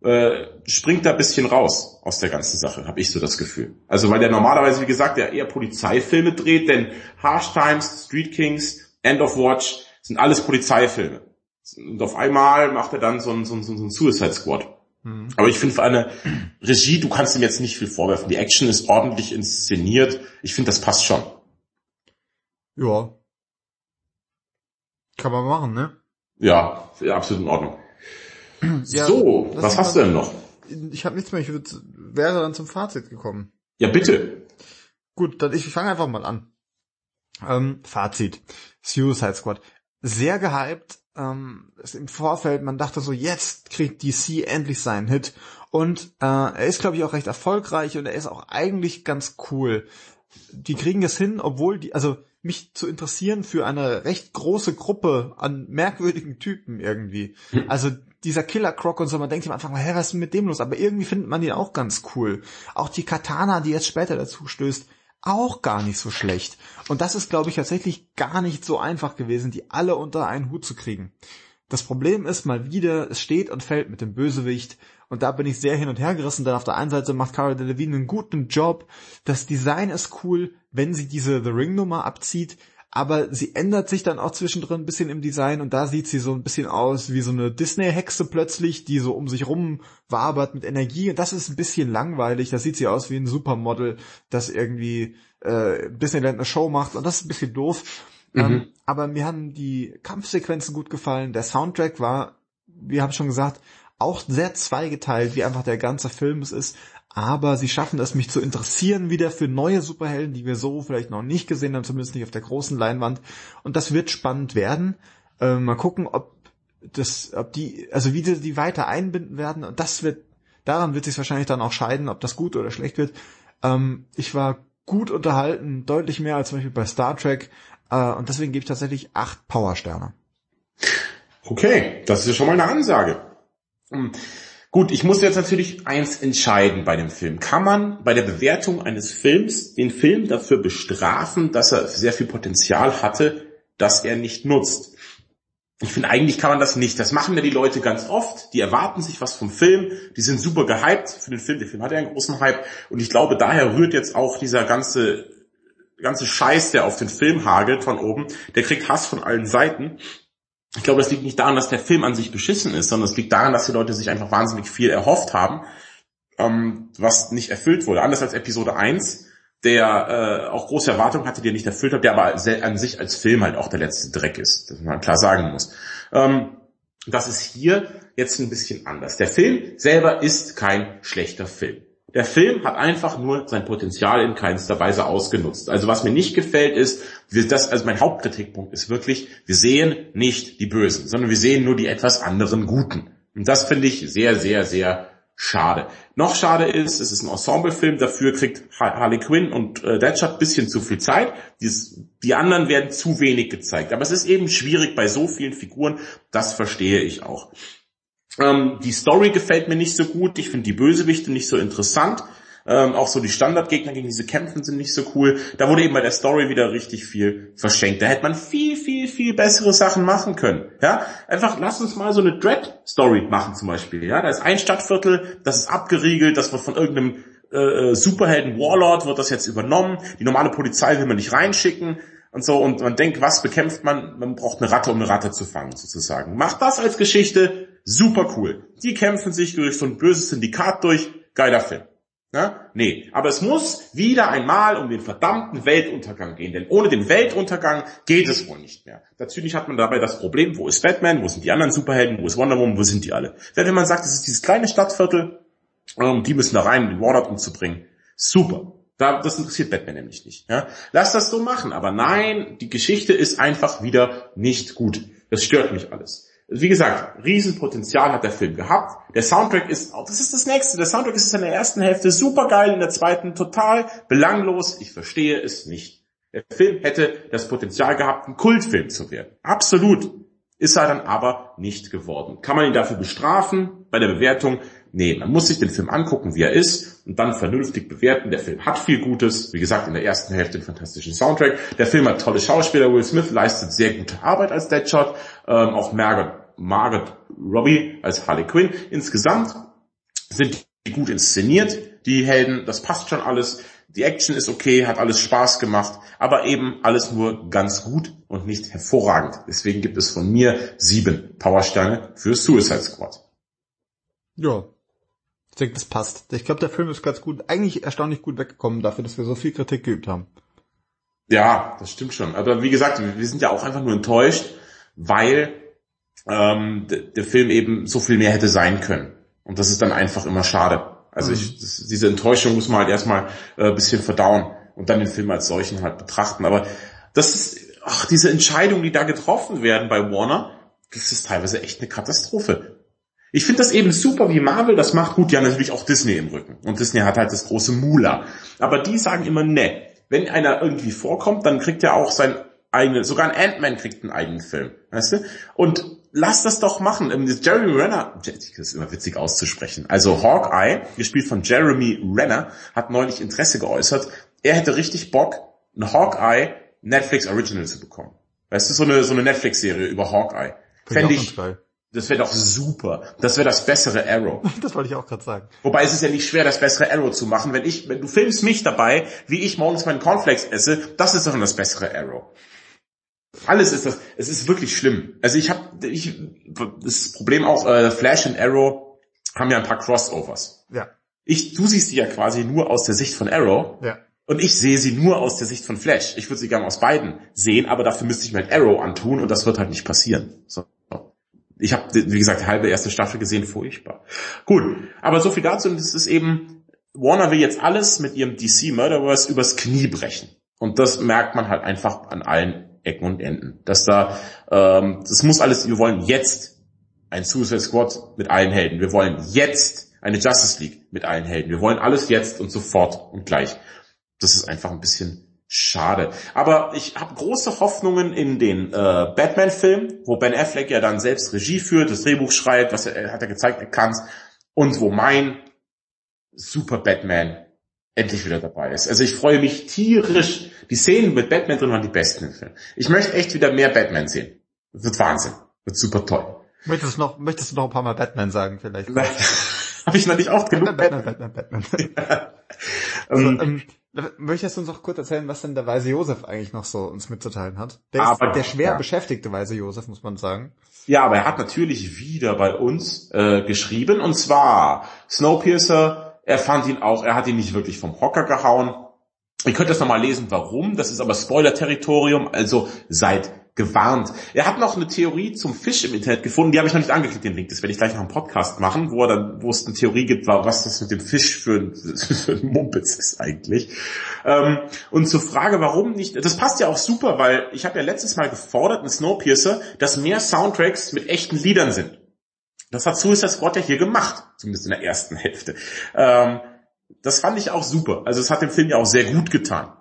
äh, springt da bisschen raus aus der ganzen Sache, habe ich so das Gefühl. Also weil der normalerweise, wie gesagt, der eher Polizeifilme dreht, denn Harsh Times, Street Kings, End of Watch sind alles Polizeifilme. Und auf einmal macht er dann so ein, so ein, so ein Suicide Squad. Mhm. Aber ich finde für eine Regie, du kannst ihm jetzt nicht viel vorwerfen. Die Action ist ordentlich inszeniert. Ich finde, das passt schon. Ja, kann man machen, ne? Ja, absolut in Ordnung. Ja, so, was hast du denn noch? Ich habe nichts mehr, ich würd, wäre dann zum Fazit gekommen. Ja, bitte. Gut, dann ich fange einfach mal an. Ähm, Fazit. Suicide Squad. Sehr gehypt. Ähm, Im Vorfeld, man dachte so, jetzt kriegt DC endlich seinen Hit. Und äh, er ist, glaube ich, auch recht erfolgreich und er ist auch eigentlich ganz cool. Die kriegen es hin, obwohl die, also mich zu interessieren für eine recht große Gruppe an merkwürdigen Typen irgendwie. Hm. Also dieser Killer Croc und so, man denkt am Anfang, hä, was ist mit dem los? Aber irgendwie findet man ihn auch ganz cool. Auch die Katana, die jetzt später dazu stößt, auch gar nicht so schlecht. Und das ist, glaube ich, tatsächlich gar nicht so einfach gewesen, die alle unter einen Hut zu kriegen. Das Problem ist mal wieder, es steht und fällt mit dem Bösewicht. Und da bin ich sehr hin und her gerissen, denn auf der einen Seite macht Cara Delevingne einen guten Job. Das Design ist cool, wenn sie diese The Ring Nummer abzieht. Aber sie ändert sich dann auch zwischendrin ein bisschen im Design und da sieht sie so ein bisschen aus wie so eine Disney-Hexe plötzlich, die so um sich rum wabert mit Energie und das ist ein bisschen langweilig. Da sieht sie aus wie ein Supermodel, das irgendwie äh, Disneyland eine Show macht und das ist ein bisschen doof. Mhm. Ähm, aber mir haben die Kampfsequenzen gut gefallen. Der Soundtrack war, wir haben schon gesagt, auch sehr zweigeteilt, wie einfach der ganze Film es ist. Aber sie schaffen es, mich zu interessieren wieder für neue Superhelden, die wir so vielleicht noch nicht gesehen haben, zumindest nicht auf der großen Leinwand. Und das wird spannend werden. Ähm, mal gucken, ob das, ob die, also wie sie die weiter einbinden werden. Und das wird, daran wird sich wahrscheinlich dann auch scheiden, ob das gut oder schlecht wird. Ähm, ich war gut unterhalten, deutlich mehr als zum Beispiel bei Star Trek. Äh, und deswegen gebe ich tatsächlich acht Powersterne. Okay, das ist ja schon mal eine Ansage. Hm. Gut, ich muss jetzt natürlich eins entscheiden bei dem Film. Kann man bei der Bewertung eines Films den Film dafür bestrafen, dass er sehr viel Potenzial hatte, das er nicht nutzt? Ich finde, eigentlich kann man das nicht. Das machen ja die Leute ganz oft. Die erwarten sich was vom Film. Die sind super gehypt für den Film. Der Film hat ja einen großen Hype. Und ich glaube, daher rührt jetzt auch dieser ganze, ganze Scheiß, der auf den Film hagelt von oben. Der kriegt Hass von allen Seiten. Ich glaube, das liegt nicht daran, dass der Film an sich beschissen ist, sondern es liegt daran, dass die Leute sich einfach wahnsinnig viel erhofft haben, ähm, was nicht erfüllt wurde. Anders als Episode 1, der äh, auch große Erwartungen hatte, die er nicht erfüllt hat, der aber an sich als Film halt auch der letzte Dreck ist, das man klar sagen muss. Ähm, das ist hier jetzt ein bisschen anders. Der Film selber ist kein schlechter Film. Der Film hat einfach nur sein Potenzial in keinster Weise ausgenutzt. Also was mir nicht gefällt ist, das, also mein Hauptkritikpunkt ist wirklich, wir sehen nicht die Bösen, sondern wir sehen nur die etwas anderen Guten. Und das finde ich sehr, sehr, sehr schade. Noch schade ist, es ist ein Ensemblefilm, dafür kriegt Harley Quinn und äh, Deadshot ein bisschen zu viel Zeit. Dies, die anderen werden zu wenig gezeigt. Aber es ist eben schwierig bei so vielen Figuren, das verstehe ich auch. Ähm, die Story gefällt mir nicht so gut. Ich finde die Bösewichte nicht so interessant. Ähm, auch so die Standardgegner gegen diese Kämpfen sind nicht so cool. Da wurde eben bei der Story wieder richtig viel verschenkt. Da hätte man viel, viel, viel bessere Sachen machen können. Ja, einfach lass uns mal so eine Dread-Story machen zum Beispiel. Ja, da ist ein Stadtviertel, das ist abgeriegelt, das wird von irgendeinem äh, Superhelden Warlord wird das jetzt übernommen. Die normale Polizei will man nicht reinschicken und so und man denkt, was bekämpft man? Man braucht eine Ratte, um eine Ratte zu fangen, sozusagen. Macht das als Geschichte, super cool. Die kämpfen sich durch so ein böses Syndikat durch, geiler Film. Ja? Nee, aber es muss wieder einmal um den verdammten Weltuntergang gehen, denn ohne den Weltuntergang geht es wohl nicht mehr. Natürlich hat man dabei das Problem, wo ist Batman, wo sind die anderen Superhelden, wo ist Wonder Woman, wo sind die alle? Denn wenn man sagt, es ist dieses kleine Stadtviertel, ähm, die müssen da rein, um den Warlord umzubringen, super. das interessiert Batman nämlich nicht. Ja? Lass das so machen, aber nein, die Geschichte ist einfach wieder nicht gut. Das stört mich alles. Wie gesagt, Riesenpotenzial hat der Film gehabt. Der Soundtrack ist, das ist das nächste. Der Soundtrack ist in der ersten Hälfte super geil, in der zweiten total belanglos. Ich verstehe es nicht. Der Film hätte das Potenzial gehabt, ein Kultfilm zu werden. Absolut. Ist er dann aber nicht geworden. Kann man ihn dafür bestrafen bei der Bewertung? Nee, man muss sich den Film angucken, wie er ist und dann vernünftig bewerten. Der Film hat viel Gutes. Wie gesagt, in der ersten Hälfte einen fantastischen Soundtrack. Der Film hat tolle Schauspieler. Will Smith leistet sehr gute Arbeit als Deadshot. Ähm, auch Margaret, Margaret Robbie als Harley Quinn. Insgesamt sind die gut inszeniert, die Helden. Das passt schon alles. Die Action ist okay, hat alles Spaß gemacht, aber eben alles nur ganz gut und nicht hervorragend. Deswegen gibt es von mir sieben Powersteine für Suicide Squad. Ja, ich denke, das passt. Ich glaube, der Film ist ganz gut, eigentlich erstaunlich gut weggekommen dafür, dass wir so viel Kritik geübt haben. Ja, das stimmt schon. Aber wie gesagt, wir sind ja auch einfach nur enttäuscht, weil ähm, der Film eben so viel mehr hätte sein können. Und das ist dann einfach immer schade. Also ich, mhm. das, diese Enttäuschung muss man halt erstmal äh, bisschen verdauen und dann den Film als solchen halt betrachten. Aber das ist, ach, diese Entscheidungen, die da getroffen werden bei Warner, das ist teilweise echt eine Katastrophe. Ich finde das eben super, wie Marvel das macht. Gut, haben natürlich auch Disney im Rücken. Und Disney hat halt das große Mula. Aber die sagen immer, ne, wenn einer irgendwie vorkommt, dann kriegt er auch sein eigenes, sogar ein Ant-Man kriegt einen eigenen Film. Weißt du? Und lass das doch machen. Ähm, Jeremy Renner, das ist immer witzig auszusprechen. Also Hawkeye, gespielt von Jeremy Renner, hat neulich Interesse geäußert. Er hätte richtig Bock, ein Hawkeye Netflix Original zu bekommen. Weißt du, so eine, so eine Netflix-Serie über Hawkeye. Fände ich, das wäre doch super. Das wäre das bessere Arrow. [laughs] Das wollte ich auch gerade sagen. Wobei es ist ja nicht schwer, das bessere Arrow zu machen. Wenn ich, wenn du filmst mich dabei, wie ich morgens meinen Cornflakes esse, das ist doch das bessere Arrow. Alles ist das. Es ist wirklich schlimm. Also ich habe, ich, das Problem auch, äh, Flash und Arrow haben ja ein paar Crossovers. Ja. Ich, du siehst sie ja quasi nur aus der Sicht von Arrow. Ja. Und ich sehe sie nur aus der Sicht von Flash. Ich würde sie gerne aus beiden sehen, aber dafür müsste ich mir Arrow antun und das wird halt nicht passieren. So ich habe, wie gesagt, die halbe erste Staffel gesehen, furchtbar. Gut, aber so viel dazu, und es ist eben, Warner will jetzt alles mit ihrem DC Murderverse übers Knie brechen. Und das merkt man halt einfach an allen Ecken und Enden. Dass da, ähm, das muss alles, wir wollen jetzt ein Suicide Squad mit allen Helden. Wir wollen jetzt eine Justice League mit allen Helden. Wir wollen alles jetzt und sofort und gleich. Das ist einfach ein bisschen schade. Aber ich habe große Hoffnungen in den äh, Batman-Film, wo Ben Affleck ja dann selbst Regie führt, das Drehbuch schreibt, was er, hat er gezeigt, er kann's, und wo mein Super Batman endlich wieder dabei ist. Also ich freue mich tierisch. Die Szenen mit Batman drin waren die besten im Film. Ich möchte echt wieder mehr Batman sehen. Das wird Wahnsinn. Wird super toll. Möchtest du noch, möchtest du noch ein paar Mal Batman sagen vielleicht? [laughs] Habe ich noch nicht oft genug. Batman, Batman, Batman. Batman. [laughs] ja. also, ähm, möchtest du uns noch kurz erzählen, was denn der Weise Josef eigentlich noch so uns mitzuteilen hat? Der aber, ist der schwer ja. beschäftigte Weise Josef, muss man sagen. Ja, aber er hat natürlich wieder bei uns äh, geschrieben und zwar Snowpiercer, er fand ihn auch, er hat ihn nicht wirklich vom Hocker gehauen. Ihr könnt das nochmal lesen, warum. Das ist aber Spoiler-Territorium, also seid gewarnt. Er hat noch eine Theorie zum Fisch im Internet gefunden, die habe ich noch nicht angeklickt, den Link. Das werde ich gleich noch im Podcast machen, wo er dann, wo es eine Theorie gibt, was das mit dem Fisch für ein, [laughs] für ein Mumpitz ist eigentlich. Ähm, und zur Frage, warum nicht, das passt ja auch super, weil ich habe ja letztes Mal gefordert in Snowpiercer, dass mehr Soundtracks mit echten Liedern sind. Das hat Suicide Squad ja hier gemacht, zumindest in der ersten Hälfte. Ähm, das fand ich auch super. Also es hat dem Film ja auch sehr gut getan.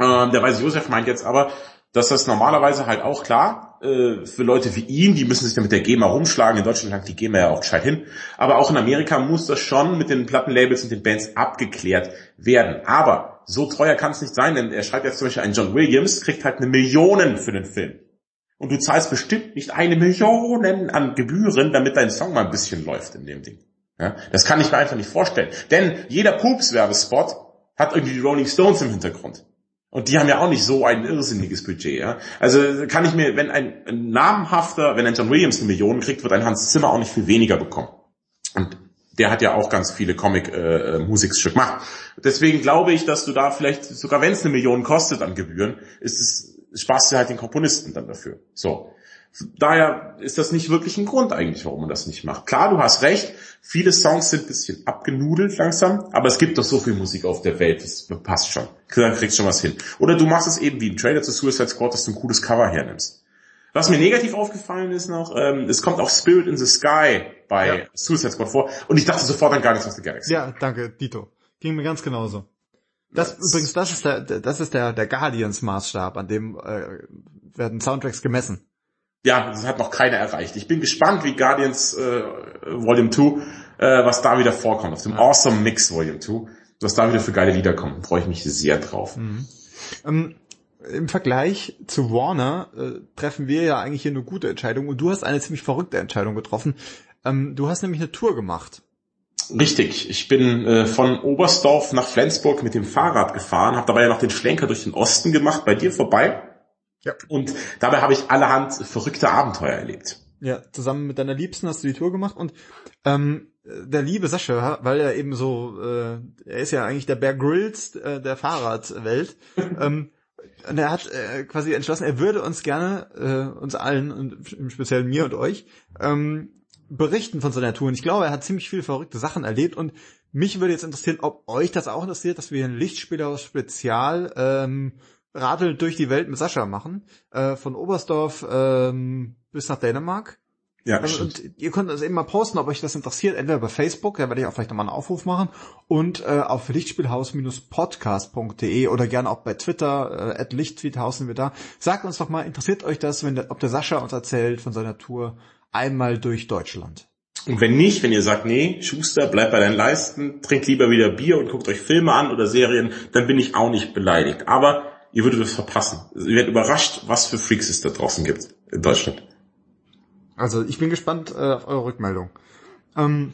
Ähm, der Weise Josef meint jetzt aber, dass das normalerweise halt auch klar äh, für Leute wie ihn, die müssen sich dann mit der GEMA rumschlagen. In Deutschland langt die GEMA ja auch gescheit hin. Aber auch in Amerika muss das schon mit den Plattenlabels und den Bands abgeklärt werden. Aber so teuer kann es nicht sein, denn er schreibt jetzt zum Beispiel, ein John Williams kriegt halt eine Million für den Film. Und du zahlst bestimmt nicht eine Million an Gebühren, damit dein Song mal ein bisschen läuft in dem Ding. Ja, das kann ich mir einfach nicht vorstellen. Denn jeder Pups-Werbespot hat irgendwie die Rolling Stones im Hintergrund. Und die haben ja auch nicht so ein irrsinniges Budget, ja. Also kann ich mir, wenn ein, namhafter, wenn ein John Williams eine Million kriegt, wird ein Hans Zimmer auch nicht viel weniger bekommen. Und der hat ja auch ganz viele Comic-Musikstück äh, gemacht. Deswegen glaube ich, dass du da vielleicht, sogar wenn es eine Million kostet an Gebühren, ist es, sparst du halt den Komponisten dann dafür. So. Daher ist das nicht wirklich ein Grund eigentlich, warum man das nicht macht. Klar, du hast recht, viele Songs sind ein bisschen abgenudelt langsam, aber es gibt doch so viel Musik auf der Welt, das passt schon. Dann kriegst du schon was hin. Oder du machst es eben wie ein Trailer zu Suicide Squad, dass du ein cooles Cover hernimmst. Was mir negativ aufgefallen ist noch, ähm, es kommt auch Spirit in the Sky bei ja. Suicide Squad vor und ich dachte sofort an Guardians of the Galaxy. Ja, danke, Dito. Ging mir ganz genauso. Das, das übrigens, das ist der, das ist der, der Guardians Maßstab, an dem äh, werden Soundtracks gemessen ja, das hat noch keiner erreicht. Ich bin gespannt, wie Guardians äh, Volume 2, äh, was da wieder vorkommt, auf dem Awesome Mix Volume 2, was da wieder für geile Lieder kommen. Freue ich mich sehr drauf. Mhm. Ähm, Im Vergleich zu Warner äh, treffen wir ja eigentlich hier eine gute Entscheidung und du hast eine ziemlich verrückte Entscheidung getroffen. Ähm, du hast nämlich eine Tour gemacht. Richtig, ich bin äh, von Oberstdorf nach Flensburg mit dem Fahrrad gefahren, habe dabei ja noch den Schlenker durch den Osten gemacht, bei dir vorbei ja. Und dabei habe ich allerhand verrückte Abenteuer erlebt. Ja, zusammen mit deiner Liebsten hast du die Tour gemacht und ähm, der liebe Sascha, weil er eben so, äh, er ist ja eigentlich der Bear Grylls äh, der Fahrradwelt, [laughs] ähm, und er hat äh, quasi entschlossen, er würde uns gerne, äh, uns allen und im Speziellen mir und euch, ähm, berichten von seiner Tour. Und ich glaube, er hat ziemlich viele verrückte Sachen erlebt und mich würde jetzt interessieren, ob euch das auch interessiert, dass wir ein Lichtspieler Spezial ähm, Radel durch die Welt mit Sascha machen, äh, von Oberstdorf ähm, bis nach Dänemark. Ja, also, und ihr könnt also eben mal posten, ob euch das interessiert, entweder bei Facebook, da werde ich auch vielleicht nochmal einen Aufruf machen, und äh, auf lichtspielhaus-podcast.de oder gerne auch bei Twitter, äh, at Lichttweethaus sind wir da. Sagt uns doch mal, interessiert euch das, wenn der, ob der Sascha uns erzählt von seiner Tour einmal durch Deutschland? Und wenn nicht, wenn ihr sagt, nee, Schuster, bleibt bei deinen Leisten, trinkt lieber wieder Bier und guckt euch Filme an oder Serien, dann bin ich auch nicht beleidigt. Aber ihr würdet es verpassen. Ihr werdet überrascht, was für Freaks es da draußen gibt in Deutschland. Also ich bin gespannt äh, auf eure Rückmeldung. Ähm,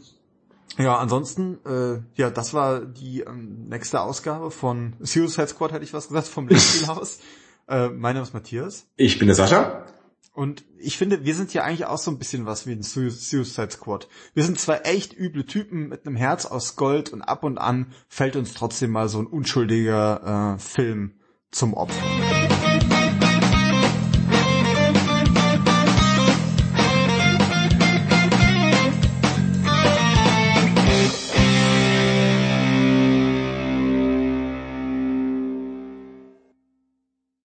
ja, ansonsten, äh, ja, das war die ähm, nächste Ausgabe von Suicide Squad, hätte ich was gesagt, vom Lichtspielhaus. [laughs] äh, mein Name ist Matthias. Ich bin der Sascha. Und ich finde, wir sind ja eigentlich auch so ein bisschen was wie ein Suicide Squad. Wir sind zwar echt üble Typen mit einem Herz aus Gold und ab und an fällt uns trotzdem mal so ein unschuldiger äh, Film zum Opfer.